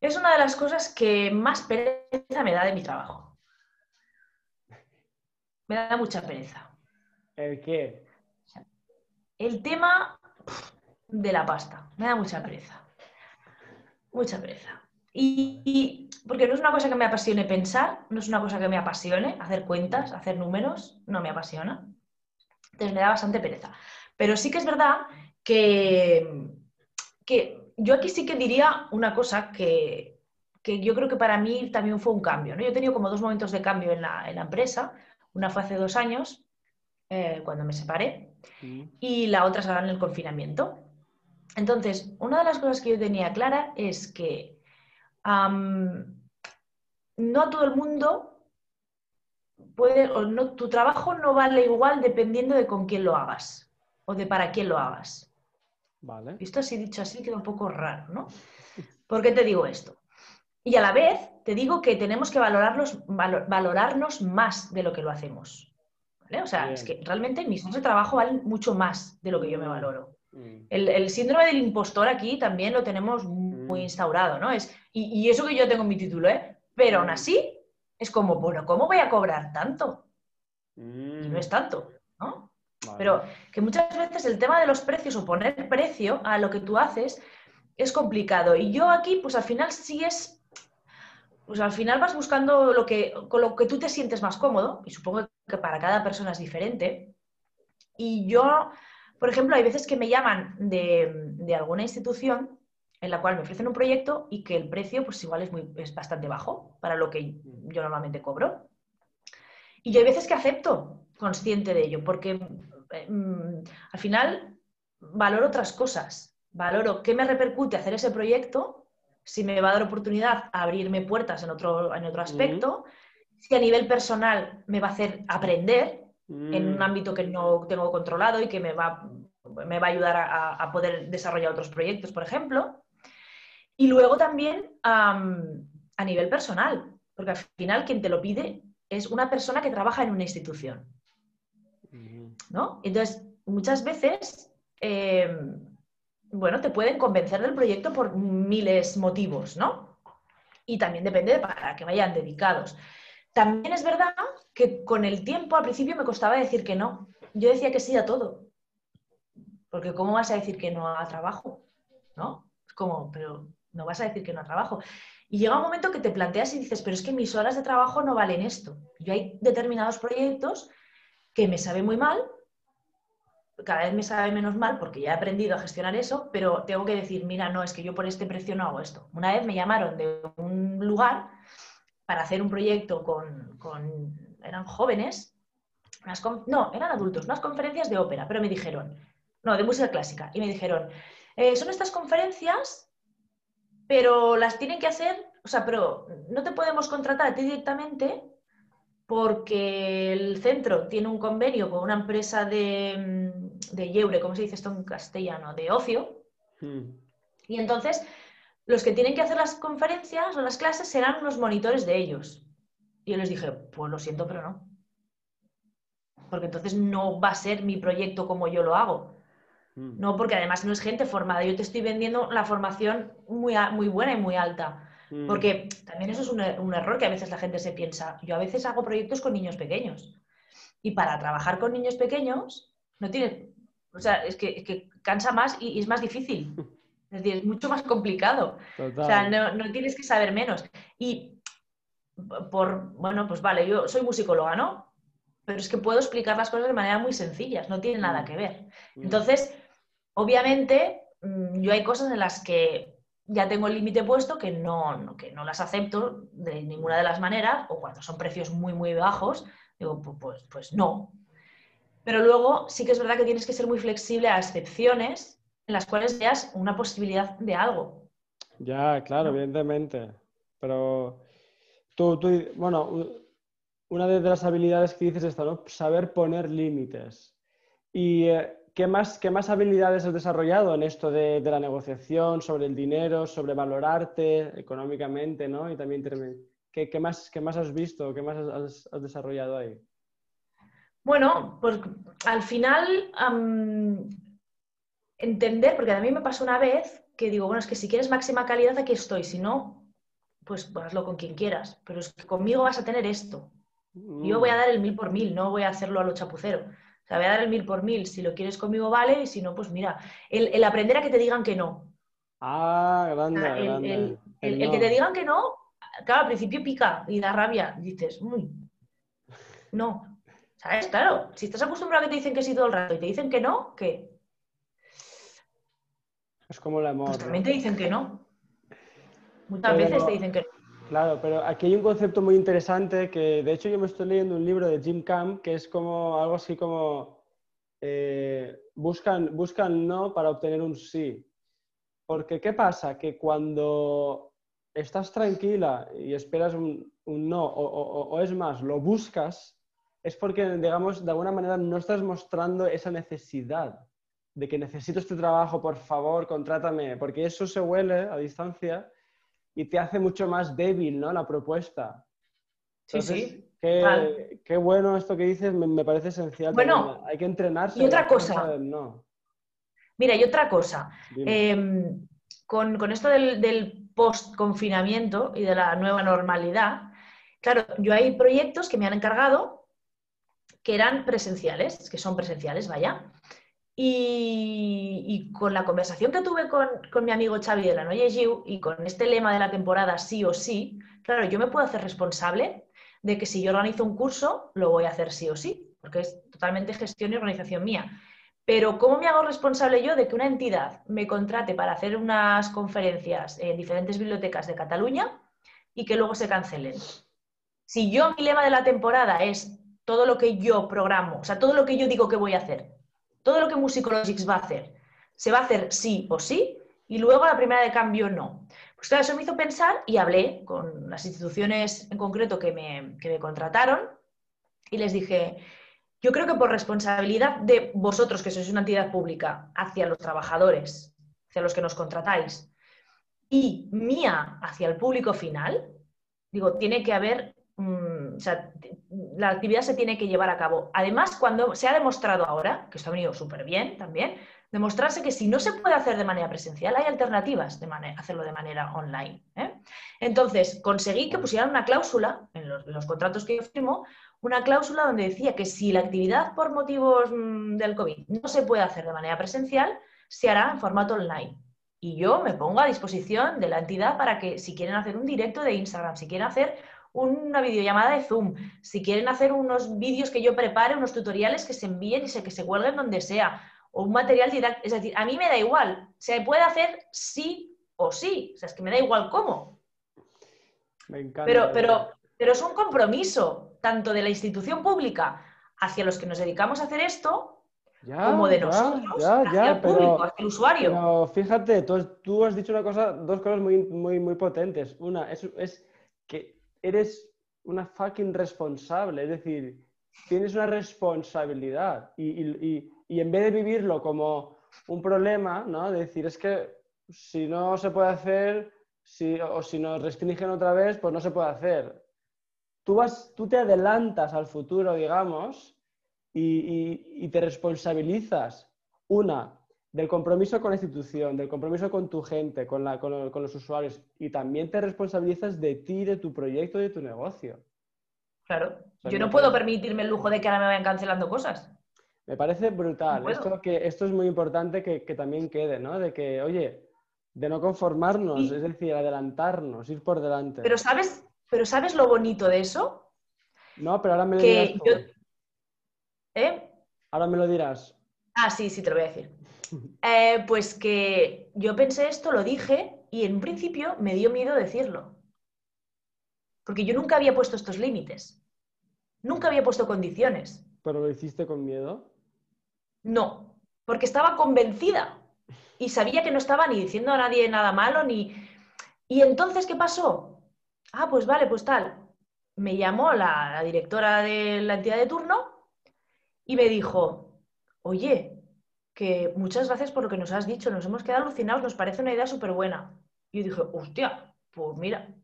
es una de las cosas que más pereza me da de mi trabajo. Me da mucha pereza. ¿El qué? El tema de la pasta. Me da mucha pereza. Mucha pereza. Y, porque no es una cosa que me apasione pensar, no es una cosa que me apasione hacer cuentas, hacer números, no me apasiona. Entonces me da bastante pereza. Pero sí que es verdad que, que yo aquí sí que diría una cosa que, yo creo que para mí también fue un cambio. ¿no? Yo he tenido como dos momentos de cambio en la, empresa. Una fue hace dos años, eh, cuando me separé, y la otra ahora en el confinamiento. Entonces, una de las cosas que yo tenía clara es que no a todo el mundo puede, o no, tu trabajo no vale igual dependiendo de con quién lo hagas o de para quién lo hagas. Vale. Visto así, dicho así, queda un poco raro, ¿no? ¿Por qué te digo esto? Y a la vez te digo que tenemos que valorarnos, valorarnos más de lo que lo hacemos. O sea, es que realmente mis años de trabajo valen mucho más de lo que yo me mm. valoro. Mm. El, síndrome del impostor aquí también lo tenemos muy mm. instaurado, ¿no? Es, y, eso que yo tengo en mi título, ¿eh? Pero aún así es como, bueno, ¿cómo voy a cobrar tanto? Y no es tanto, ¿no? Pero que muchas veces el tema de los precios o poner precio a lo que tú haces es complicado. Y yo aquí, pues al final sí es, pues al final vas buscando lo que, con lo que tú te sientes más cómodo, y supongo que para cada persona es diferente. Y yo, por ejemplo, hay veces que me llaman de, alguna institución en la cual me ofrecen un proyecto y que el precio pues igual es, muy, es bastante bajo para lo que yo normalmente cobro. Y yo hay veces que acepto consciente de ello, porque eh, mm, al final valoro otras cosas valoro qué me repercute hacer ese proyecto, si me va a dar oportunidad a abrirme puertas en otro, en otro aspecto, si a nivel personal me va a hacer aprender en un mm. ámbito que no tengo controlado y que me va, me va a ayudar a, poder desarrollar otros proyectos, por ejemplo. Y luego también a nivel personal, porque al final quien te lo pide es una persona que trabaja en una institución. ¿No? Entonces, muchas veces eh, bueno, te pueden convencer del proyecto por miles motivos, ¿no? Y también depende de para qué vayan dedicados. También es verdad que con el tiempo al principio me costaba decir que no. Yo decía que sí a todo. Porque ¿cómo vas a decir que no a trabajo? ¿No? Es como, pero no vas a decir que no a trabajo. Y llega un momento que te planteas y dices, pero es que mis horas de trabajo no valen esto. Yo hay determinados proyectos que me sabe muy mal cada vez me sabe menos mal porque ya he aprendido a gestionar eso, pero tengo que decir, mira, no, es que yo por este precio no hago esto. Una vez me llamaron de un lugar para hacer un proyecto con, eran jóvenes, no, eran adultos, unas conferencias de ópera, pero me dijeron, no, de música clásica, y me dijeron, eh, son estas conferencias, pero las tienen que hacer, o sea, pero no te podemos contratar a ti directamente porque el centro tiene un convenio con una empresa de, de Yeure, ¿cómo se dice esto en castellano? De ocio. Hmm. Y entonces, los que tienen que hacer las conferencias o las clases serán los monitores de ellos. Y yo les dije, pues lo siento, pero no. Porque entonces no va a ser mi proyecto como yo lo hago. Hmm. No, porque además no es gente formada. Yo te estoy vendiendo la formación muy, muy buena y muy alta. Mm. Porque también eso es un, error que a veces la gente se piensa. Yo a veces hago proyectos con niños pequeños. Y para trabajar con niños pequeños, no tiene. O sea, es que, cansa más y, es más difícil. Es decir, es mucho más complicado. O sea, no, tienes que saber menos. Y por, bueno, pues vale, yo soy musicóloga, ¿no? Pero es que puedo explicar las cosas de manera muy sencillas, no tiene nada mm. que ver. Mm. Entonces, obviamente, yo hay cosas en las que ya tengo el límite puesto que no, que no las acepto de ninguna de las maneras, o cuando son precios muy, muy bajos, digo, pues, pues no. Pero luego sí que es verdad que tienes que ser muy flexible a excepciones en las cuales veas una posibilidad de algo. Ya, claro, evidentemente. Pero tú, tú, bueno, una de las habilidades que dices es ¿no? Saber poner límites. Y eh, ¿Qué más, ¿Qué más habilidades has desarrollado en esto de, la negociación, sobre el dinero, sobre valorarte económicamente, ¿no? Y también, ¿qué, qué más, qué más has visto, qué más has, desarrollado ahí? Bueno, pues al final entender, porque a mí me pasó una vez que digo, bueno, es que si quieres máxima calidad, aquí estoy, si no, pues hazlo con quien quieras, pero es que conmigo vas a tener esto. Yo voy a mm. dar el mil por mil, no voy a hacerlo a lo chapucero sea, voy a dar el mil por mil. Si lo quieres conmigo, vale. Y si no, pues mira, el, aprender a que te digan que no. Ah, grande, el, que te digan que no, claro, al principio pica y da rabia. Dices, uy, no. ¿Sabes? Claro, si estás acostumbrado a que te dicen que sí todo el rato y te dicen que no, ¿qué? Es como el amor. Pues también te dicen que no. Muchas veces te dicen que no. Claro, pero aquí hay un concepto muy interesante que, de hecho, yo me estoy leyendo un libro de Jim Camp que es como algo así como eh, buscan, buscan no para obtener un sí. Porque, ¿qué pasa? Que cuando estás tranquila y esperas un, no, o, es más, lo buscas, es porque, digamos, de alguna manera no estás mostrando esa necesidad de que necesito este trabajo, por favor, contrátame, porque eso se huele a distancia y te hace mucho más débil, ¿no? La propuesta. sí, sí. Qué, bueno esto que dices, me, parece esencial. Bueno, hay que entrenarse. Y otra cosa. Mira, y otra cosa. Em, con, esto del, del post-confinamiento y de la nueva normalidad, claro, yo hay proyectos que me han encargado que eran presenciales, que son presenciales, vaya. Y, con la conversación que tuve con, mi amigo Xavi de la Noye y con este lema de la temporada sí o sí, claro, yo me puedo hacer responsable de que si yo organizo un curso, lo voy a hacer sí o sí, porque es totalmente gestión y organización mía. Pero ¿cómo me hago responsable yo de que una entidad me contrate para hacer unas conferencias en diferentes bibliotecas de Cataluña y que luego se cancelen? Si yo mi lema de la temporada es todo lo que yo programo, o sea, todo lo que yo digo que voy a hacer, todo lo que Musicologics va a hacer, se va a hacer sí o sí, y luego la primera de cambio no. Pues claro, eso me hizo pensar y hablé con las instituciones en concreto que me, que me contrataron y les dije, yo creo que por responsabilidad de vosotros, que sois una entidad pública, hacia los trabajadores, hacia los que nos contratáis, y mía hacia el público final, digo, tiene que haber, mm, o sea, la actividad se tiene que llevar a cabo. Además, cuando se ha demostrado ahora, que esto ha venido súper bien también, demostrarse que si no se puede hacer de manera presencial, hay alternativas de hacerlo de manera online. ¿eh? Entonces, conseguí que pusieran una cláusula en los, contratos que yo firmo, una cláusula donde decía que si la actividad por motivos mm, del COVID no se puede hacer de manera presencial, se hará en formato online. Y yo me pongo a disposición de la entidad para que si quieren hacer un directo de Instagram, si quieren hacer una videollamada de Zoom, si quieren hacer unos vídeos que yo prepare, unos tutoriales que se envíen y que se cuelguen donde sea, o un material didáctico. Es decir, a mí me da igual. Se puede hacer sí o sí. O sea, es que me da igual cómo. Me encanta. Pero, pero, pero es un compromiso tanto de la institución pública hacia los que nos dedicamos a hacer esto, como de nosotros, hacia el público, hacia el usuario. Pero fíjate, tú, has dicho una cosa, dos cosas muy, muy, muy potentes. Una es, es que eres una fucking responsable, es decir, tienes una responsabilidad y, y en vez de vivirlo como un problema, ¿no? De decir, es que si no se puede hacer, si, o si nos restringen otra vez, pues no se puede hacer. Tú, vas, tú te adelantas al futuro, digamos, y, te responsabilizas, una, del compromiso con la institución, del compromiso con tu gente, con, la, con, los usuarios, y también te responsabilizas de ti, de tu proyecto, de tu negocio. Claro, yo no puedo permitirme el lujo de que ahora me vayan cancelando cosas. Me parece brutal. Esto, que, esto es muy importante que, también quede, ¿no? De que, oye, de no conformarnos, es decir, adelantarnos, ir por delante. Pero ¿sabes, pero ¿sabes lo bonito de eso? No, pero ahora me lo dirás. ¿Eh? Ahora me lo dirás. Ah, sí, sí, te lo voy a decir. Eh, pues que yo pensé esto, lo dije, y en un principio me dio miedo decirlo. Porque yo nunca había puesto estos límites. Nunca había puesto condiciones. ¿Pero lo hiciste con miedo? No, porque estaba convencida y sabía que no estaba ni diciendo a nadie nada malo ni... ¿Y entonces qué pasó? Ah, pues vale, pues tal. Me llamó la, directora de la entidad de turno y me dijo, oye, que muchas gracias por lo que nos has dicho, nos hemos quedado alucinados, nos parece una idea súper buena. Y yo dije, hostia, pues mira.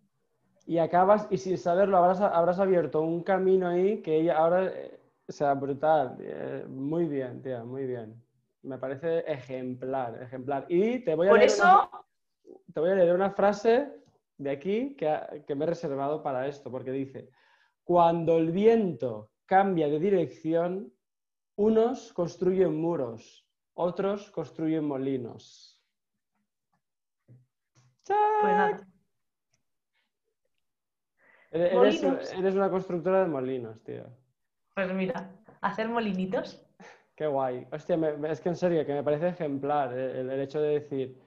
Y acabas, y sin saberlo, habrás, habrás abierto un camino ahí que ella ahora eh, o sea, brutal. Eh, muy bien, tía, muy bien. Me parece ejemplar, ejemplar. Y te voy a, Por leer, eso... una, te voy a leer una frase de aquí que, que me he reservado para esto, porque dice, cuando el viento cambia de dirección, unos construyen muros, otros construyen molinos. Pues eres, eres, una constructora de molinos, tío. Pues mira, hacer molinitos. Qué guay. Hostia, es que en serio, que me parece ejemplar eh, el, hecho de decir,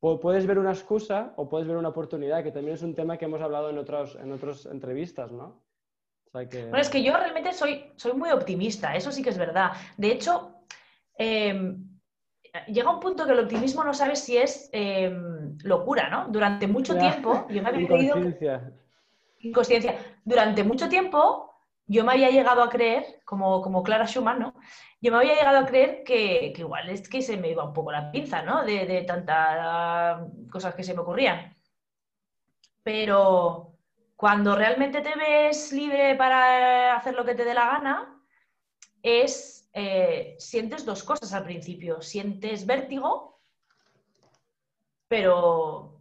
puedes ver una excusa o puedes ver una oportunidad, que también es un tema que hemos hablado en, otros, en otras entrevistas, ¿no? Bueno, es que yo realmente soy, soy muy optimista, eso sí que es verdad. De hecho, em, llega un punto que el optimismo no sabes si es em, locura, ¿no? Durante mucho tiempo, yo me había creído... Inconsciencia. Durante mucho tiempo yo me había llegado a creer, como, como Clara Schumann, ¿no? Yo me había llegado a creer que, igual es que se me iba un poco la pinza, ¿no? De, tantas cosas que se me ocurrían. Pero cuando realmente te ves libre para hacer lo que te dé la gana, es, eh, sientes dos cosas al principio. Sientes vértigo, pero,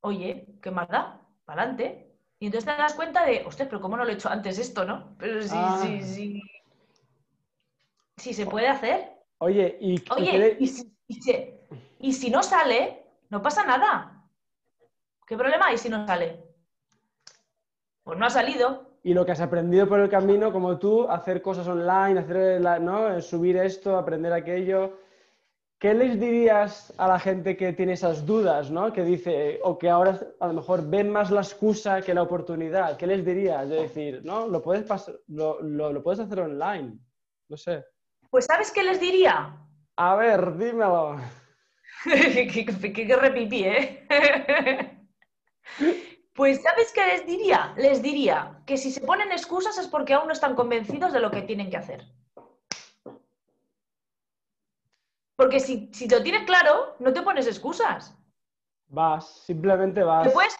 oye, ¿qué más da? Para adelante. Y entonces te das cuenta de, ostras, pero ¿cómo no lo he hecho antes esto, no? Pero sí, Ah. sí, sí. Sí se puede hacer. Oye, y, y Oye, qué- y si, y si- y si no sale, no pasa nada. ¿Qué problema hay si no sale? Pues no ha salido. Y lo que has aprendido por el camino, como tú, hacer cosas online, hacer la- ¿no? Eh, subir esto, aprender aquello. ¿Qué les dirías a la gente que tiene esas dudas, ¿no? Que dice, o que ahora a lo mejor ven más la excusa que la oportunidad? ¿Qué les dirías? De decir, no, lo puedes, pas- lo, lo- lo puedes hacer online. No sé. Pues ¿sabes qué les diría? A ver, dímelo. que, que- que- que repipí, ¿eh? pues ¿sabes qué les diría? Les diría que si se ponen excusas es porque aún no están convencidos de lo que tienen que hacer. Porque si, si lo tienes claro, no te pones excusas. Vas, simplemente Te vas. puedes-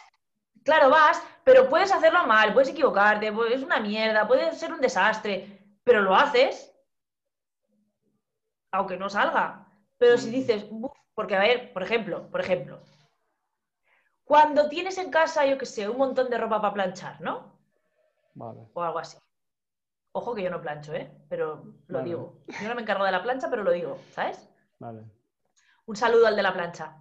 claro, vas, pero puedes hacerlo mal, puedes equivocarte, pues, es una mierda, puede ser un desastre, pero lo haces, aunque no salga. Pero si Mm. dices, porque a ver, por ejemplo, por ejemplo, cuando tienes en casa, yo qué sé, un montón de ropa para planchar, ¿no? Vale. O algo así. Ojo que yo no plancho, ¿eh? Pero lo Vale. digo. Yo no me encargo de la plancha, pero lo digo, ¿sabes? Vale. Un saludo al de la plancha.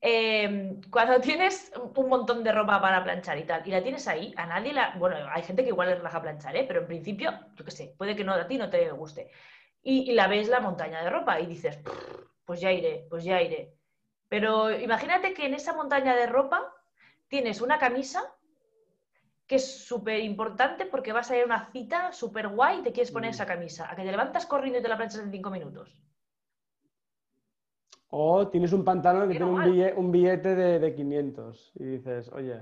Eh, cuando tienes un montón de ropa para planchar y tal, y la tienes ahí, a nadie la. Bueno, hay gente que igual le relaja planchar, ¿eh? pero en principio, yo qué sé, puede que no, a ti no te guste. Y, y la ves la montaña de ropa y dices, pues ya iré, pues ya iré. Pero imagínate que en esa montaña de ropa tienes una camisa que es súper importante porque vas a ir a una cita súper guay y te quieres poner Mm. esa camisa. A que te levantas corriendo y te la planchas en cinco minutos. O tienes un pantalón que Pero tiene un billete, un billete de, de 500 y dices, oye.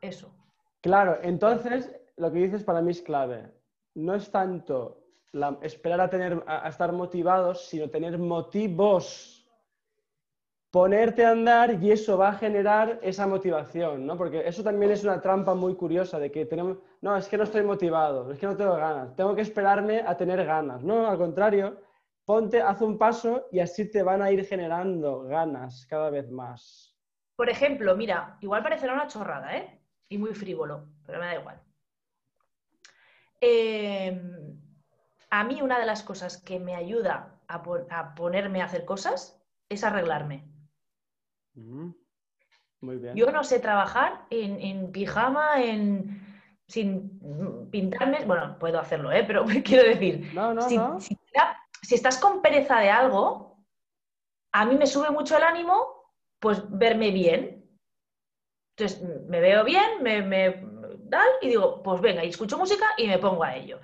Eso. Claro, entonces lo que dices para mí es clave. No es tanto la- esperar a, tener, a, a estar motivados, sino tener motivos. Ponerte a andar y eso va a generar esa motivación, ¿no? Porque eso también es una trampa muy curiosa de que tenemos, no, es que no estoy motivado, es que no tengo ganas, tengo que esperarme a tener ganas. No, al contrario, ponte, haz un paso y así te van a ir generando ganas cada vez más. Por ejemplo, mira, igual parecerá una chorrada, ¿eh? Y muy frívolo, pero me da igual. Eh, a mí una de las cosas que me ayuda a ponerme a hacer cosas es arreglarme. Muy bien. Yo no sé trabajar en, en pijama, en, sin pintarme, bueno, puedo hacerlo, ¿eh? Pero quiero decir, No, no, si, no. si te da- si estás con pereza de algo, a mí me sube mucho el ánimo, pues verme bien. Entonces, me veo bien, me, me tal, y digo, pues venga, y escucho música y me pongo a ello.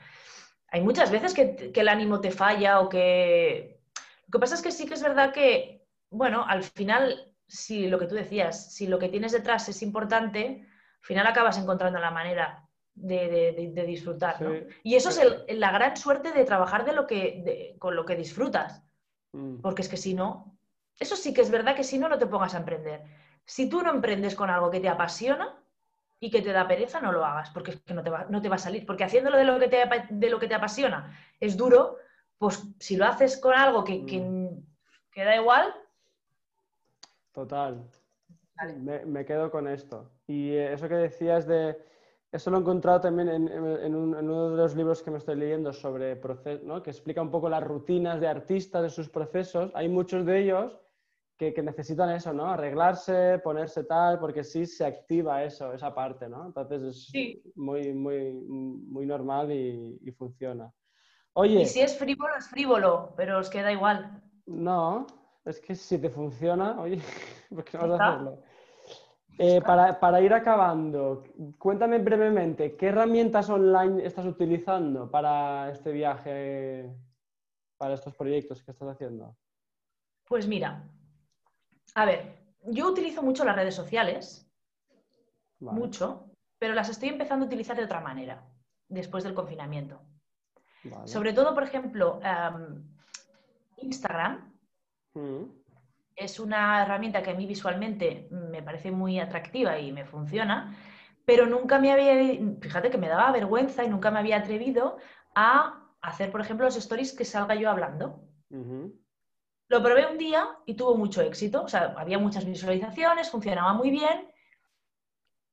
Hay muchas veces que, que el ánimo te falla o que... Lo que pasa es que sí que es verdad que, bueno, al final, si lo que tú decías, si lo que tienes detrás es importante, al final acabas encontrando la manera de, de- disfrutar, ¿no? Sí. Y eso es el- la gran suerte de trabajar de lo que, de- con lo que disfrutas. Mm. Porque es que si no, eso sí que es verdad que si no, no te pongas a emprender. Si tú no emprendes con algo que te apasiona y que te da pereza, no lo hagas, porque es que no te va, no te va a salir. Porque haciéndolo de lo, que te, de lo que te apasiona es duro, pues si lo haces con algo que, que, que da igual, Total. Vale. Me, me quedo con esto. Y eh, eso que decías de... Eso lo he encontrado también en, en- en un- en uno de los libros que me estoy leyendo sobre procesos, ¿no? que explica un poco las rutinas de artistas, de sus procesos. Hay muchos de ellos que, que necesitan eso, ¿no? Arreglarse, ponerse tal, porque sí se activa eso, esa parte, ¿no? Entonces es Sí. muy, muy, muy normal y, y funciona. Oye, y si es frívolo, es frívolo, pero os queda igual. no, es que si te funciona, oye, ¿por qué no vas a hacerlo? Eh, para, para ir acabando, cuéntame brevemente, ¿qué herramientas online estás utilizando para este viaje, para estos proyectos que estás haciendo? Pues mira, a ver, yo utilizo mucho las redes sociales, Vale, mucho, pero las estoy empezando a utilizar de otra manera, después del confinamiento. vale. Sobre todo, por ejemplo, em, Instagram, Mm, es una herramienta que a mí visualmente me parece muy atractiva y me funciona, pero nunca me había, fíjate que me daba vergüenza y nunca me había atrevido a hacer, por ejemplo, los stories que salga yo hablando. Lo probé un día y tuvo mucho éxito, o sea, había muchas visualizaciones, funcionaba muy bien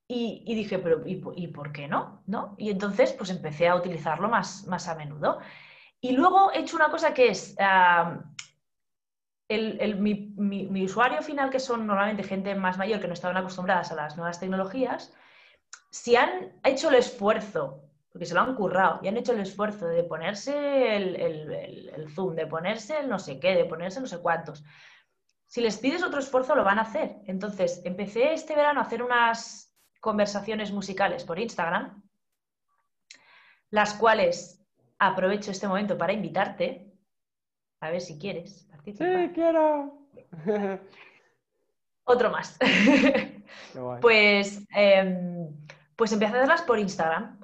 y, dije, pero ¿y, por qué no? no? Y entonces pues empecé a utilizarlo más, más a menudo. Y luego he hecho una cosa que es, mi, usuario final, que son normalmente gente más mayor que no estaban acostumbradas a las nuevas tecnologías, si han hecho el esfuerzo, porque se lo han currado, y han hecho el esfuerzo de ponerse el, el zoom, de ponerse el no sé qué, de ponerse no sé cuántos, si les pides otro esfuerzo lo van a hacer. Entonces, empecé este verano a hacer unas conversaciones musicales por Instagram, las cuales aprovecho este momento para invitarte, a ver si quieres participar. Sí, quiero. Otro más. pues, em, pues empecé a hacerlas por Instagram.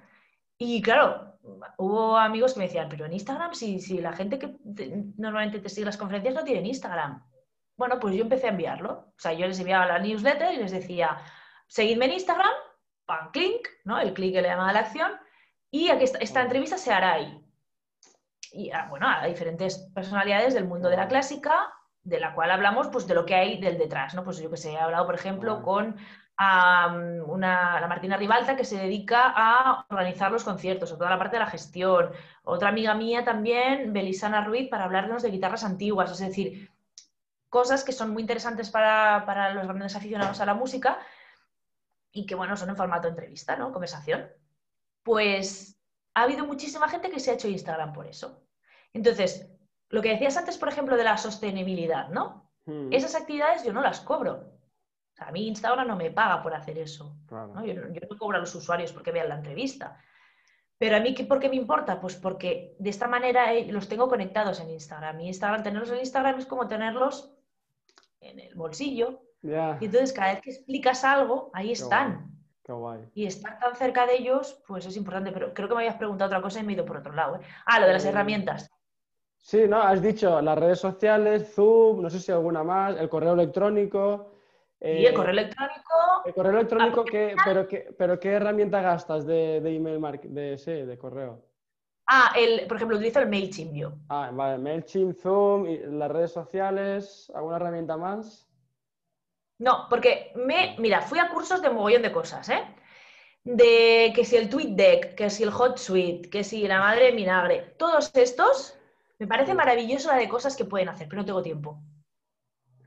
Y claro, hubo amigos que me decían, pero en Instagram, si, si la gente que normalmente te sigue las conferencias no tiene Instagram. Bueno, pues yo empecé a enviarlo. O sea, yo les enviaba la newsletter y les decía, seguidme en Instagram, pan, click, ¿no? El clic que le llama a la acción, y aquí esta, entrevista se hará ahí. Y ah, bueno, a diferentes personalidades del mundo de la clásica, de la cual hablamos pues de lo que hay del detrás, ¿no? Pues yo que sé, he hablado, por ejemplo, con una, la Martina Ribalta que se dedica a organizar los conciertos, o toda la parte de la gestión. Otra amiga mía también, Belisana Ruiz, para hablarnos de guitarras antiguas, es decir, cosas que son muy interesantes para, para los grandes aficionados a la música y que, bueno, son en formato entrevista, ¿no? Conversación. Pues ha habido muchísima gente que se ha hecho Instagram por eso. Entonces, lo que decías antes, por ejemplo, de la sostenibilidad, ¿no? Hmm. Esas actividades yo no las cobro. a mí Instagram no me paga por hacer eso. Yo, no cobro a los usuarios porque vean la entrevista. Pero a mí, ¿por qué me importa? Pues porque de esta manera eh, los tengo conectados en Instagram. Y Instagram, tenerlos en Instagram es como tenerlos en el bolsillo, y entonces cada vez que explicas algo, ahí están. Y estar tan cerca de ellos, pues es importante. Pero creo que me habías preguntado otra cosa y me he ido por otro lado. ¿eh? Ah, lo de las eh, herramientas. Sí, no, has dicho las redes sociales, Zoom, no sé si alguna más, el correo electrónico. y el correo electrónico. El correo electrónico, pero, qué, pero ¿qué herramienta gastas de, de email de, sí, de correo? Ah, el, por ejemplo, utilizo el MailChimp yo. Ah, vale, MailChimp, Zoom, y las redes sociales, ¿alguna herramienta más? No, porque me, mira, fui a cursos de mogollón de cosas, ¿eh? De que si el TweetDeck, que si el HotSuite, que si la madre de vinagre, todos estos, me parece maravilloso la de cosas que pueden hacer, pero no tengo tiempo.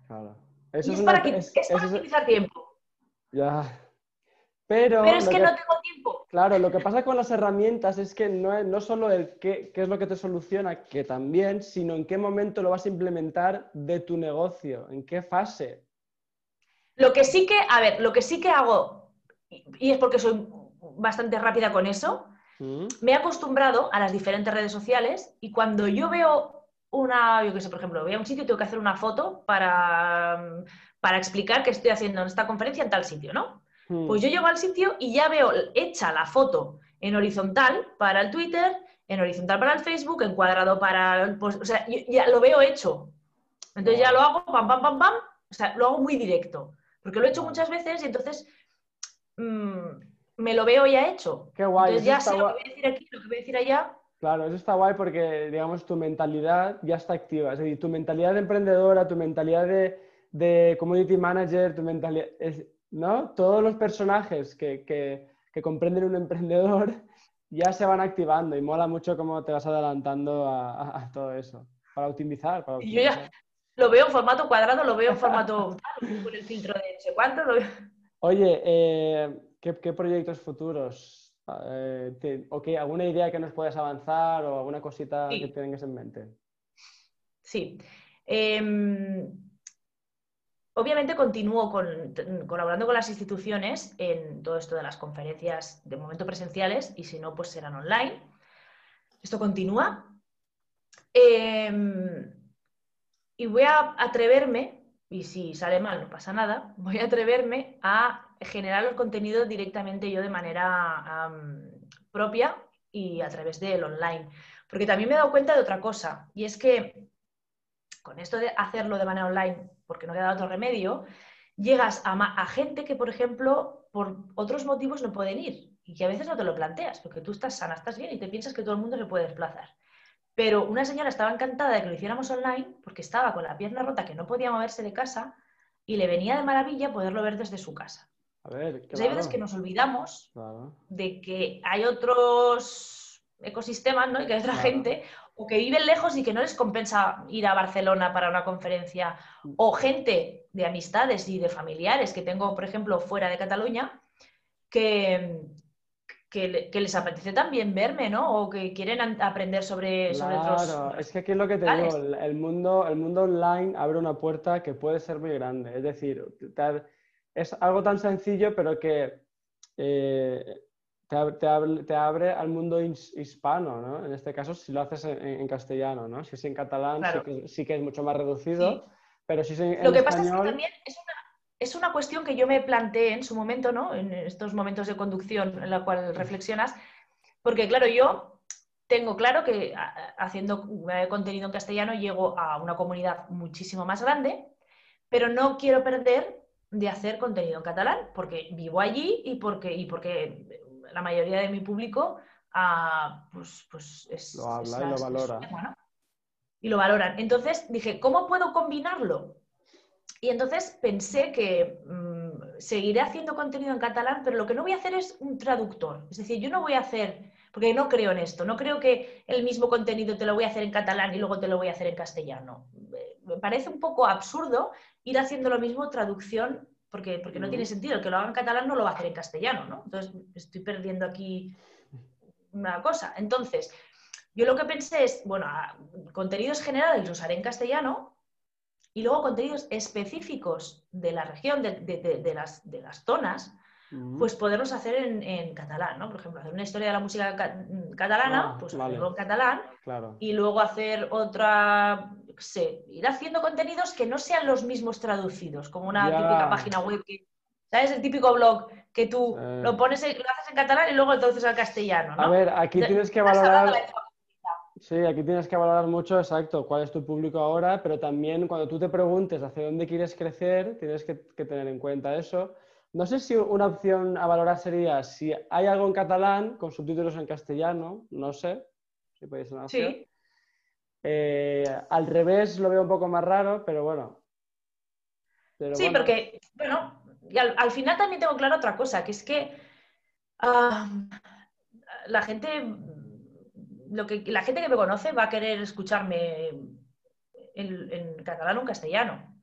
Claro. Eso es, para, es, para utilizar tiempo. Ya. Pero, pero es que, no tengo tiempo. Claro, lo que pasa con las herramientas es que no es no solo el qué, qué, es lo que te soluciona, que también, sino en qué momento lo vas a implementar de tu negocio, en qué fase. Lo que sí que, a ver, lo que sí que hago, y es porque soy bastante rápida con eso, mm. me he acostumbrado a las diferentes redes sociales y cuando yo veo una, yo qué sé, por ejemplo, voy a un sitio y tengo que hacer una foto para, para explicar que estoy haciendo esta conferencia en tal sitio, ¿no? Mm. Pues yo llego al sitio y ya veo hecha la foto en horizontal para el Twitter, en horizontal para el Facebook, en cuadrado para... Pues, o sea, ya lo veo hecho. Entonces ya lo hago, pam, pam, pam, pam, o sea, lo hago muy directo. Porque lo he hecho muchas veces y entonces mm, me lo veo ya hecho. Qué guay. Entonces ya sé lo que voy a decir aquí, lo que voy a decir allá. Claro, eso está guay porque, digamos, tu mentalidad ya está activa. Es decir, tu mentalidad de emprendedora, tu mentalidad de, community manager, tu mentalidad, ¿no? Todos los personajes que, comprenden un emprendedor ya se van activando y mola mucho cómo te vas adelantando a, todo eso. Para optimizar, para optimizar lo veo en formato cuadrado, lo veo en formato con el filtro de no sé cuánto. Oye, eh, ¿qué, proyectos futuros? Eh, ¿O qué, alguna idea que nos puedas avanzar o alguna cosita que tengas en mente? Sí. Em, obviamente continúo colaborando con las instituciones en todo esto de las conferencias de momento presenciales y si no, pues serán online. Esto continúa. Em, y voy a atreverme, y si sale mal no pasa nada, voy a atreverme a generar los contenidos directamente yo de manera propia y a través del online. Porque también me he dado cuenta de otra cosa, y es que con esto de hacerlo de manera online, porque no queda otro remedio, llegas a, a gente que, por ejemplo, por otros motivos no pueden ir y que a veces no te lo planteas, porque tú estás sana, estás bien y te piensas que todo el mundo se puede desplazar. Pero una señora estaba encantada de que lo hiciéramos online porque estaba con la pierna rota que no podía moverse de casa y le venía de maravilla poderlo ver desde su casa. A ver, hay veces que nos olvidamos de que hay otros ecosistemas, ¿no? Y que hay otra gente o que viven lejos y que no les compensa ir a Barcelona para una conferencia, mm. o gente de amistades y de familiares que tengo, por ejemplo, fuera de Cataluña, que, que, les apetece también verme, ¿no? O que quieren aprender sobre, sobre claro, es que aquí es lo que te digo, el mundo, el mundo online abre una puerta que puede ser muy grande. Es decir, es algo tan sencillo, pero que eh, te, abre, al mundo hispano, ¿no? En este caso, si lo haces en, castellano, ¿no? Si es en catalán, sí, que, es mucho más reducido, pero si es en, Lo que pasa es que también es una, es una cuestión que yo me planteé en su momento, ¿no? En estos momentos de conducción en la cual reflexionas, porque claro, yo tengo claro que haciendo eh, contenido en castellano llego a una comunidad muchísimo más grande, pero no quiero perder de hacer contenido en catalán, porque vivo allí y porque, y porque la mayoría de mi público ah, pues, pues es, lo habla y lo valora. Y lo valoran. Entonces dije, ¿cómo puedo combinarlo? Y entonces pensé que mm, seguiré haciendo contenido en catalán, pero lo que no voy a hacer es un traductor. Es decir, yo no voy a hacer, porque no creo en esto, no creo que el mismo contenido te lo voy a hacer en catalán y luego te lo voy a hacer en castellano. Me parece un poco absurdo ir haciendo lo mismo traducción porque, porque no tiene sentido. El que lo haga en catalán no lo va a hacer en castellano, ¿no? Entonces estoy perdiendo aquí una cosa. Entonces, yo lo que pensé es, bueno, contenidos generales los haré en castellano y luego contenidos específicos de la región, de, las, de las zonas, pues poderlos hacer en, catalán, ¿no? Por ejemplo, hacer una historia de la música catalana, ah, pues hacerlo en catalán, y luego hacer otra, sé, ir haciendo contenidos que no sean los mismos traducidos, como una típica página web que, ¿sabes? El típico blog que tú eh. lo pones, lo haces en catalán y luego entonces al castellano, ¿no? A ver, aquí tienes que valorar... Sí, aquí tienes que valorar mucho, exacto, cuál es tu público ahora, pero también cuando tú te preguntes hacia dónde quieres crecer, tienes que tener en cuenta eso. No sé si una opción a valorar sería si hay algo en catalán con subtítulos en castellano, no sé si ser una opción. Sí. Eh, al revés lo veo un poco más raro, pero bueno. sí, porque, bueno, y al, final también tengo claro otra cosa, que es que ah, la gente, lo que, la gente que me conoce va a querer escucharme en, catalán o en castellano.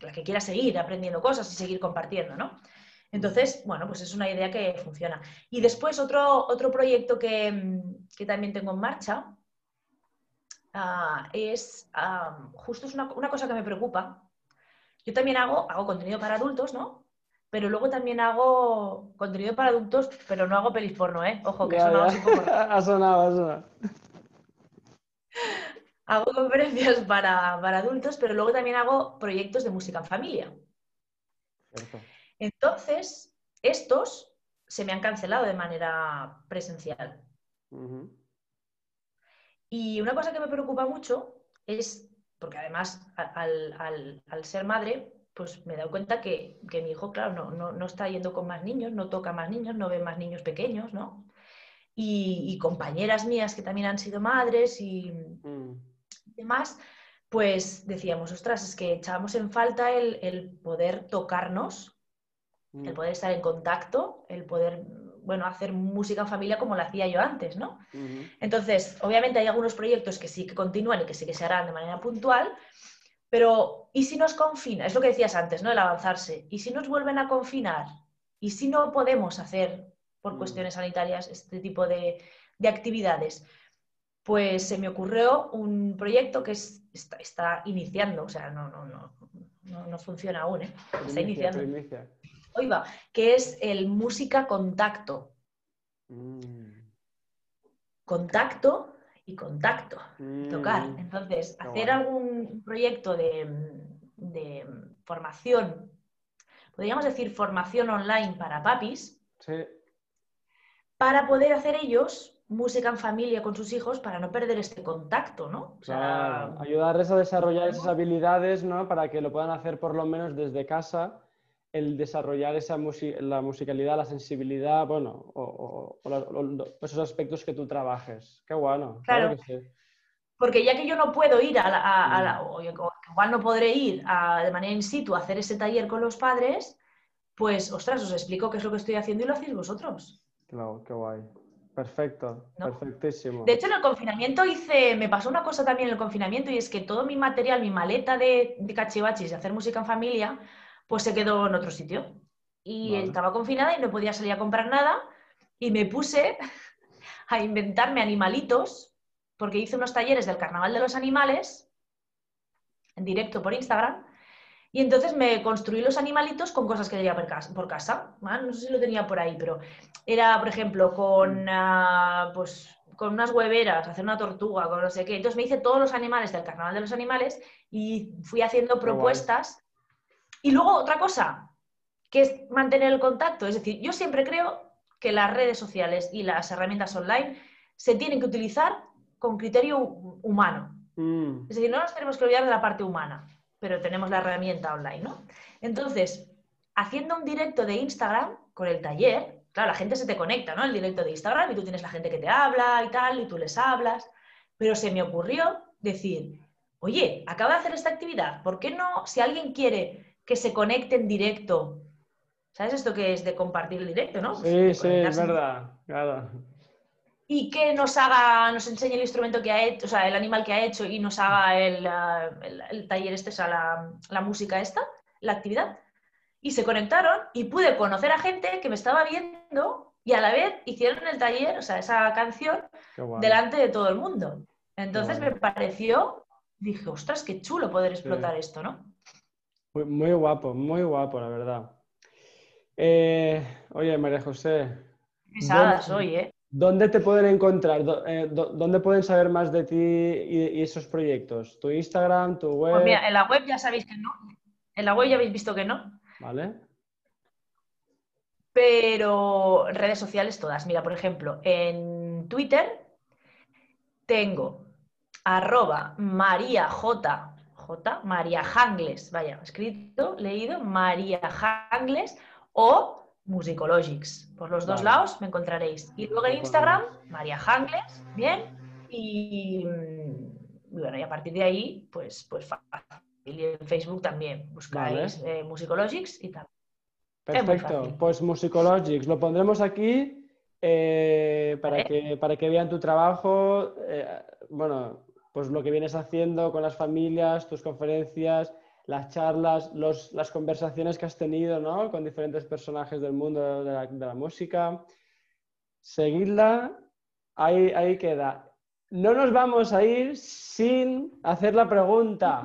La que quiera seguir aprendiendo cosas y seguir compartiendo, ¿no? Entonces, bueno, pues es una idea que funciona. Y después otro, otro proyecto que, también tengo en marcha ah, es, ah, justo es una, cosa que me preocupa. Yo también hago, hago contenido para adultos, ¿no? Pero luego también hago contenido para adultos, pero no hago pelis porno, ¿eh? Ojo, que ya, así como... ha sonado, ha sonado. Hago conferencias para, para, adultos, pero luego también hago proyectos de música en familia. Cierto. Entonces, estos se me han cancelado de manera presencial. Y una cosa que me preocupa mucho es, porque además al, ser madre, pues me he dado cuenta que, mi hijo, claro, no, está yendo con más niños, no toca más niños, no ve más niños pequeños, ¿no? Y, compañeras mías que también han sido madres y mm. demás, pues decíamos, ostras, es que echábamos en falta el poder tocarnos el mm. poder estar en contacto, el poder, bueno, hacer música en familia como lo hacía yo antes, ¿no? Entonces, obviamente hay algunos proyectos que sí que continúan y que sí que se harán de manera puntual, pero ¿y si nos confina? Es lo que decías antes, ¿no? El avanzarse. ¿Y si nos vuelven a confinar? ¿Y si no podemos hacer, por mm. cuestiones sanitarias, este tipo de, actividades? Pues se me ocurrió un proyecto que está, iniciando, o sea, no, no, no, no, funciona aún, ¿eh? Está iniciando iba, que es el música contacto. Mm. Contacto y contacto, mm. tocar. Entonces, hacer algún proyecto de, formación, podríamos decir formación online para papis, para poder hacer ellos música en familia con sus hijos para no perder este contacto, ¿no? O sea, ayudarles a desarrollar esas habilidades, ¿no? Para que lo puedan hacer por lo menos desde casa, el desarrollar esa la musicalidad, la sensibilidad, bueno, o, esos aspectos que tú trabajes. Qué bueno. Claro. Porque ya que yo no puedo ir a la, mm. o igual no podré ir de manera in situ a hacer ese taller con los padres, pues, ostras, os explico qué es lo que estoy haciendo y lo hacéis vosotros. Claro, qué guay. Perfecto, perfectísimo. De hecho, en el confinamiento hice, me pasó una cosa también en el confinamiento y es que todo mi material, mi maleta de, de cachivachis, de hacer música en familia, pues se quedó en otro sitio. Y estaba confinada y no podía salir a comprar nada y me puse a inventarme animalitos porque hice unos talleres del Carnaval de los Animales en directo por Instagram y entonces me construí los animalitos con cosas que tenía por casa. No sé si lo tenía por ahí, pero era, por ejemplo, con, uh, pues, con unas hueveras, hacer una tortuga, con no sé qué. Entonces me hice todos los animales del Carnaval de los Animales y fui haciendo propuestas. Y luego otra cosa, que es mantener el contacto. Es decir, yo siempre creo que las redes sociales y las herramientas online se tienen que utilizar con criterio humano. Mm. Es decir, no nos tenemos que olvidar de la parte humana pero tenemos la herramienta online, ¿no? Entonces, haciendo un directo de Instagram con el taller, claro, la gente se te conecta, ¿no? El directo de Instagram y tú tienes la gente que te habla y tal, y tú les hablas, pero se me ocurrió decir, oye, acabo de hacer esta actividad, ¿por qué no, si alguien quiere que se conecte en directo, ¿sabes esto que es de compartir el directo, no? sí, sí, es verdad, claro y que nos haga, nos enseñe el instrumento que ha hecho, o sea, el animal que ha hecho y nos haga el, taller este, o sea, la, música esta, la actividad. Y se conectaron y pude conocer a gente que me estaba viendo y a la vez hicieron el taller, o sea, esa canción, delante de todo el mundo. Entonces me pareció, dije, ostras, qué chulo poder explotar esto, ¿no? Muy, guapo, muy guapo, la verdad. Eh, oye, María José. Pesada soy, ¿eh? ¿Dónde te pueden encontrar? Eh, ¿Dónde pueden saber más de ti y, esos proyectos? ¿Tu Instagram, tu web? Pues mira, en la web ya sabéis que no. En la web ya habéis visto que no. Vale. Pero redes sociales todas. Mira, por ejemplo, en Twitter tengo arroba María J. María Jangles. Vaya, escrito, leído, María Jangles o Musicologics. Por los dos lados me encontraréis. Y luego en Instagram, María Hangles, bien. Y, bueno, y a partir de ahí, pues, pues fácil. Y en Facebook también buscáis eh, Musicologics y tal. Perfecto, pues Musicologics, lo pondremos aquí eh, para, que, para que vean tu trabajo, eh, bueno, pues lo que vienes haciendo con las familias, tus conferencias, las charlas, las conversaciones que has tenido ¿no? con diferentes personajes del mundo de la, música. Seguidla, ahí, ahí queda. No nos vamos a ir sin hacer la pregunta.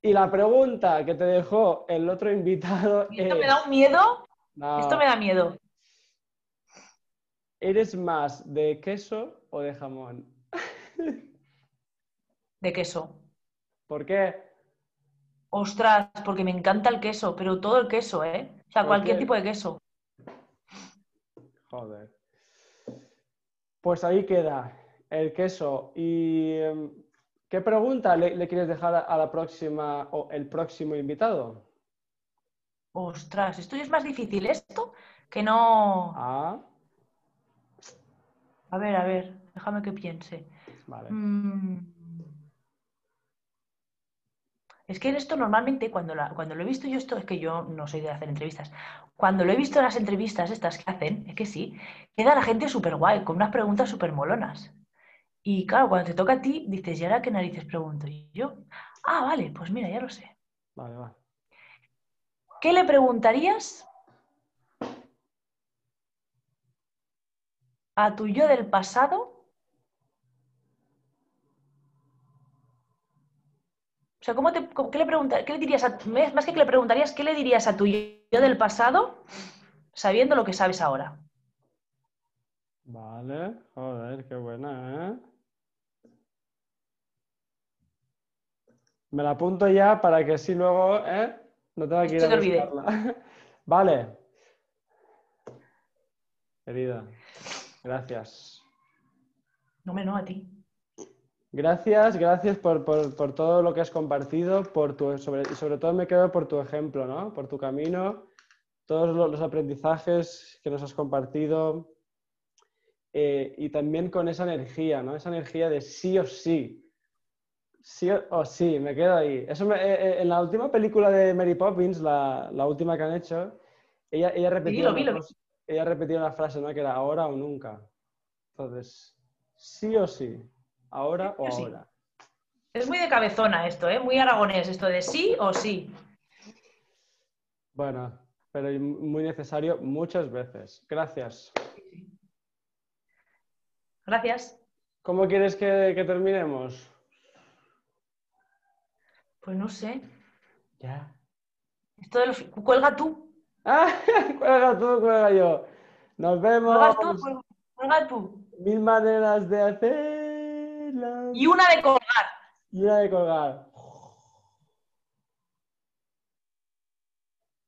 Y la pregunta que te dejó el otro invitado ¿Esto me da un miedo? Esto me da miedo. ¿Eres más de queso o de jamón? De queso. ¿Por qué? Ostras, porque me encanta el queso, pero todo el queso, ¿eh? O sea, cualquier tipo de queso. Joder. Pues ahí queda el queso. ¿Y em, qué pregunta le, quieres dejar a la próxima o el próximo invitado? Ostras, esto ya es más difícil esto que no. Ah. A ver, a ver, déjame que piense. Vale. Mm. Es que esto normalmente, cuando, cuando lo he visto yo, esto es que yo no soy de hacer entrevistas. Cuando lo he visto en las entrevistas estas que hacen, es que sí, queda la gente súper guay, con unas preguntas súper molonas. Y claro, cuando te toca a ti, dices, ¿y ahora qué narices pregunto? Y yo, ah, vale, pues mira, ya lo sé. Vale, vale. ¿Qué le preguntarías a tu yo del pasado sea, ¿cómo te, qué, le qué le dirías a, más que que le preguntarías, ¿qué le dirías a tu yo del pasado sabiendo lo que sabes ahora? Vale, joder, qué buena, ¿eh? Me la apunto ya para que así luego, ¿eh? No tenga que ir a buscarla. vale. Querida, gracias. No me no a ti. Gracias, gracias por, todo lo que has compartido, por tu, sobre, y sobre todo me quedo por tu ejemplo, ¿no? Por tu camino, todos los, aprendizajes que nos has compartido eh, y también con esa energía, ¿no? Esa energía de sí o sí. Sí o, sí, me quedo ahí. Eso eh, eh, en la última película de Mary Poppins, la, última que han hecho, ella, ella repetía, ella repetía una frase, ¿no? Que era ahora o nunca. Entonces, sí o sí. Ahora o ahora. Es muy de cabezona esto, ¿eh? Muy aragonés esto de sí o sí. Bueno, pero muy necesario muchas veces. Gracias. Gracias. ¿Cómo quieres que, terminemos? Pues no sé. Ya. Esto de los... Cuelga tú. Ah, cuelga tú, cuelga yo. Nos vemos. Cuelga tú, cuelga tú. Mil maneras de hacer. Y una de colgar. Y una de colgar.